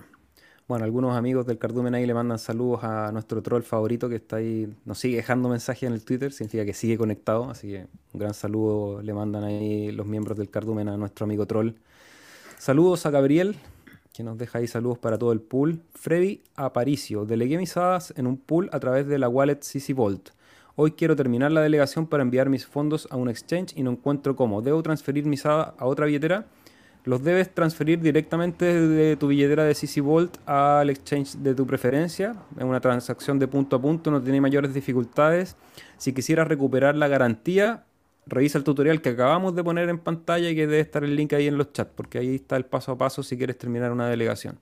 Bueno, algunos amigos del Cardumen ahí le mandan saludos a nuestro troll favorito que está ahí, nos sigue dejando mensajes en el Twitter, significa que sigue conectado, así que un gran saludo le mandan ahí los miembros del Cardumen a nuestro amigo troll. Saludos a Gabriel, que nos deja ahí saludos para todo el pool. Freddy Aparicio, delegué mis hadas en un pool a través de la wallet CC Vault. Hoy quiero terminar la delegación para enviar mis fondos a un exchange y no encuentro cómo. ¿Debo transferir mis hadas a otra billetera? Los debes transferir directamente de tu billetera de CC Vault al exchange de tu preferencia. Es una transacción de punto a punto, no tiene mayores dificultades. Si quisieras recuperar la garantía, revisa el tutorial que acabamos de poner en pantalla y que debe estar el link ahí en los chats, porque ahí está el paso a paso si quieres terminar una delegación.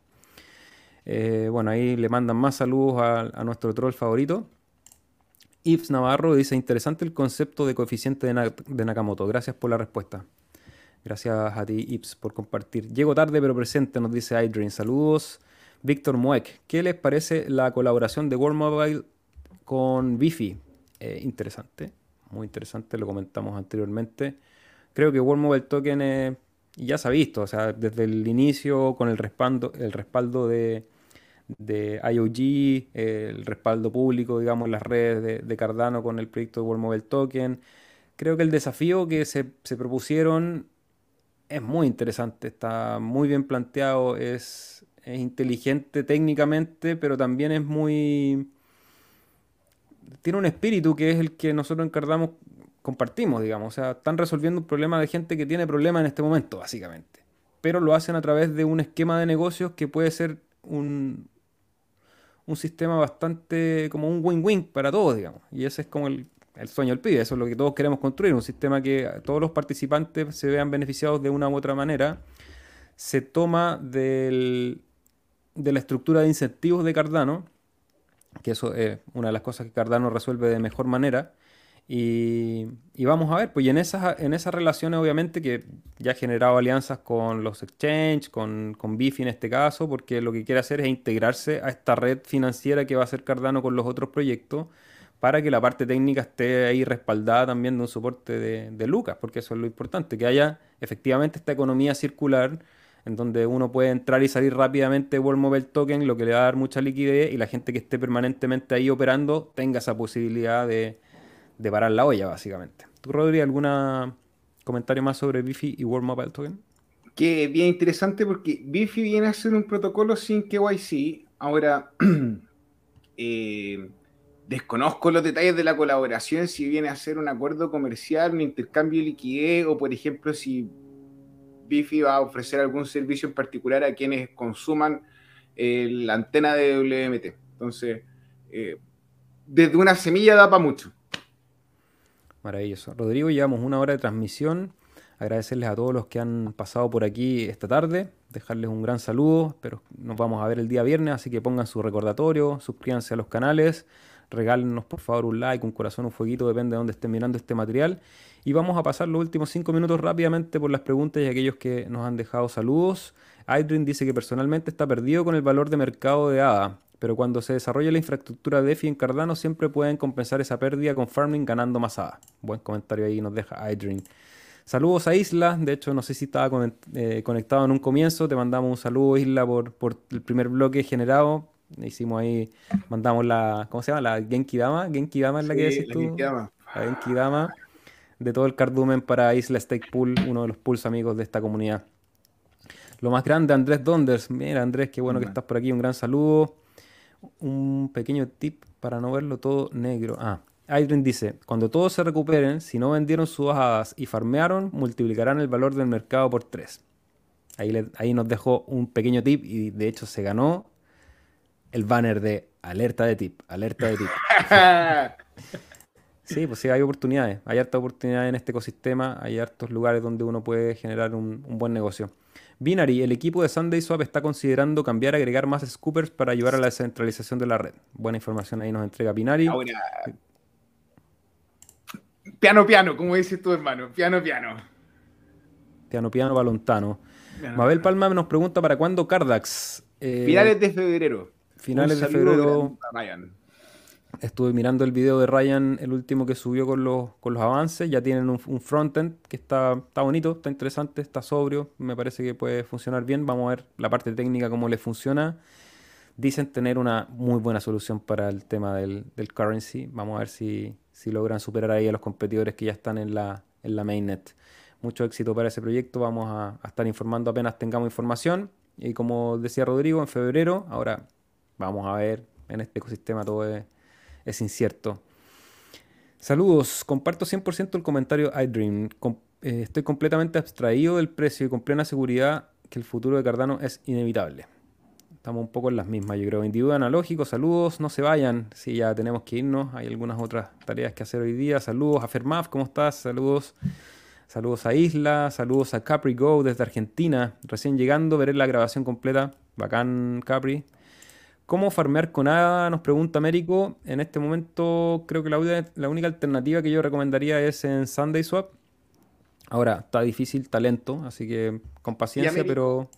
Eh, bueno, ahí le mandan más saludos a, nuestro troll favorito. Yves Navarro dice, interesante el concepto de coeficiente de, Nakamoto. Gracias por la respuesta. Gracias a ti, Yves, por compartir. Llego tarde pero presente, nos dice Idrin. Saludos. Víctor Mueck, ¿qué les parece la colaboración de World Mobile con Bifi? Eh, interesante muy interesante, lo comentamos anteriormente. Creo que World Mobile Token ya se ha visto, o sea, desde el inicio con el respaldo, el respaldo de, de IOG, el respaldo público, digamos, las redes de, Cardano con el proyecto de World Mobile Token. Creo que el desafío que se, se propusieron es muy interesante, está muy bien planteado, es, es inteligente técnicamente, pero también es muy tiene un espíritu que es el que nosotros encargamos, compartimos, digamos. O sea, están resolviendo un problema de gente que tiene problemas en este momento, básicamente. Pero lo hacen a través de un esquema de negocios que puede ser un, un sistema bastante como un win-win para todos, digamos. Y ese es como el, sueño del pibe, eso es lo que todos queremos construir, un sistema que todos los participantes se vean beneficiados de una u otra manera. Se toma del, de la estructura de incentivos de Cardano que eso es una de las cosas que Cardano resuelve de mejor manera. Y, vamos a ver, pues en esas, en esas relaciones obviamente que ya ha generado alianzas con los exchanges, con, con Bifi en este caso, porque lo que quiere hacer es integrarse a esta red financiera que va a ser Cardano con los otros proyectos para que la parte técnica esté ahí respaldada también de un soporte de, de Lucas, porque eso es lo importante, que haya efectivamente esta economía circular en donde uno puede entrar y salir rápidamente World Mobile Token, lo que le va a dar mucha liquidez y la gente que esté permanentemente ahí operando tenga esa posibilidad de, parar la olla, básicamente. ¿Tú, Rodri, algún comentario más sobre Bifi y World Mobile Token? Que bien interesante porque Bifi viene a hacer un protocolo sin KYC. Ahora, eh, desconozco los detalles de la colaboración, si viene a ser un acuerdo comercial, un intercambio de liquidez, o por ejemplo, si Bifi va a ofrecer algún servicio en particular a quienes consuman eh, la antena de WMT. Entonces, eh, desde una semilla da para mucho. Maravilloso. Rodrigo, llevamos una hora de transmisión. Agradecerles a todos los que han pasado por aquí esta tarde. Dejarles un gran saludo. Pero nos vamos a ver el día viernes, así que pongan su recordatorio, suscríbanse a los canales, regálenos por favor un like, un corazón, un fueguito, depende de dónde estén mirando este material. Y vamos a pasar los últimos cinco minutos rápidamente por las preguntas y aquellos que nos han dejado saludos. Idrin dice que personalmente está perdido con el valor de mercado de ADA pero cuando se desarrolla la infraestructura DeFi en Cardano siempre pueden compensar esa pérdida con farming ganando más ADA. Buen comentario ahí nos deja iDream. Saludos a Isla, de hecho no sé si estaba eh, conectado en un comienzo, te mandamos un saludo Isla por, por el primer bloque generado. Hicimos ahí, mandamos la, ¿cómo se llama? La Genki Dama. Genki Dama es la que decís tú. La Genki Dama de todo el cardumen para Isla Stake Pool, uno de los pools amigos de esta comunidad. Lo más grande, Andrés Donders. Mira, Andrés, qué bueno que estás por aquí. Un gran saludo un pequeño tip para no verlo todo negro. Ah, Adrian dice, cuando todos se recuperen, si no vendieron sus bajadas y farmearon, multiplicarán el valor del mercado por 3. Ahí, ahí nos dejó un pequeño tip y de hecho se ganó el banner de alerta de tip, alerta de tip. sí, pues sí, hay oportunidades, hay harta oportunidades en este ecosistema, hay hartos lugares donde uno puede generar un buen negocio. Binary, el equipo de SundaySwap está considerando cambiar, agregar más scoopers para ayudar a la descentralización de la red. Buena información ahí nos entrega Binary. Ahora, piano, piano, como dices tu hermano, piano, piano. Piano, piano, balontano. Mabel Palma nos pregunta para cuándo Cardax. Eh, finales de febrero. Finales de febrero. Estuve mirando el video de Ryan, el último que subió con los, con los avances. Ya tienen un, frontend que está, está bonito, está interesante, está sobrio. Me parece que puede funcionar bien. Vamos a ver la parte técnica, cómo le funciona. Dicen tener una muy buena solución para el tema del, currency. Vamos a ver si, logran superar ahí a los competidores que ya están en la, en la mainnet. Mucho éxito para ese proyecto. Vamos a, a estar informando apenas tengamos información. Y como decía Rodrigo, en febrero, ahora vamos a ver en este ecosistema todo es es incierto. Saludos, comparto 100% el comentario iDream. Eh, estoy completamente abstraído del precio y con plena seguridad que el futuro de Cardano es inevitable. Estamos un poco en las mismas, yo creo. Individuo analógico, saludos, no se vayan. Si ya tenemos que irnos, hay algunas otras tareas que hacer hoy día. Saludos a Fermaf, ¿cómo estás? Saludos. Saludos a Isla, saludos a Capri Go desde Argentina. Recién llegando, veré la grabación completa. Bacán, Capri. ¿Cómo farmear con ADA? Nos pregunta Américo. En este momento creo que la, única alternativa que yo recomendaría es en Sunday Swap. Ahora, está difícil, talento, así que con paciencia, pero...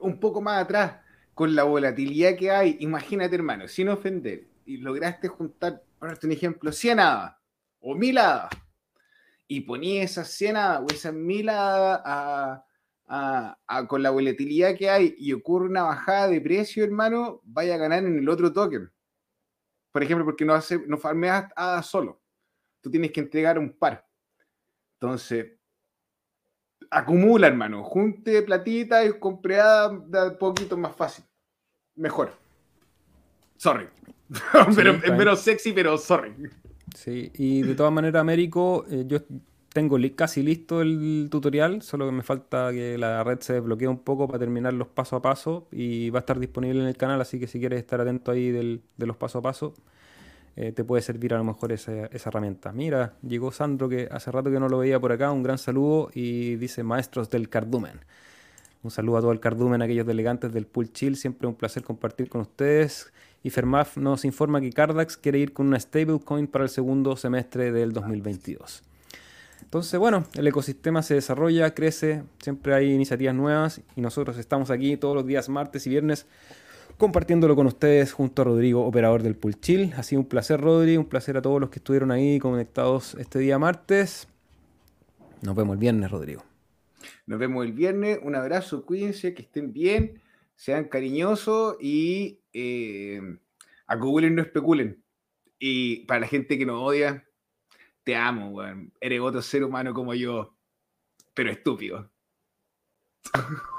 Un poco más atrás, con la volatilidad que hay, imagínate hermano, sin ofender, y lograste juntar, por un ejemplo, 100 hadas o 1000 hadas, y ponías esas 100 hadas o esas 1000 hadas a con la volatilidad que hay y ocurre una bajada de precio, hermano, vaya a ganar en el otro token. Por ejemplo, porque no, hace, no farmeas a solo. Tú tienes que entregar un par. Entonces, acumula, hermano. Junte platita y compre un poquito más fácil. Mejor. Sorry. pero, es menos sexy, pero sorry. Sí, y de todas maneras, Américo, eh, yo tengo casi listo el tutorial, solo que me falta que la red se desbloquee un poco para terminar los paso a paso y va a estar disponible en el canal, así que si quieres estar atento ahí de los paso a paso, eh, te puede servir a lo mejor esa, herramienta. Mira, llegó Sandro que hace rato que no lo veía por acá, un gran saludo y dice maestros del cardumen. Un saludo a todo el cardumen, a aquellos delegantes del Pool Chill, siempre un placer compartir con ustedes. Y Fermaf nos informa que Cardax quiere ir con una stablecoin para el segundo semestre del 2022. Entonces, bueno, el ecosistema se desarrolla, crece, siempre hay iniciativas nuevas y nosotros estamos aquí todos los días, martes y viernes, compartiéndolo con ustedes junto a Rodrigo, operador del Pool Chill. Ha sido un placer, Rodri, un placer a todos los que estuvieron ahí conectados este día martes. Nos vemos el viernes, Rodrigo. Nos vemos el viernes, un abrazo, cuídense, que estén bien, sean cariñosos y eh, acumulen, no especulen. Y para la gente que nos odia, te amo, weón. Eres otro ser humano como yo, pero estúpido.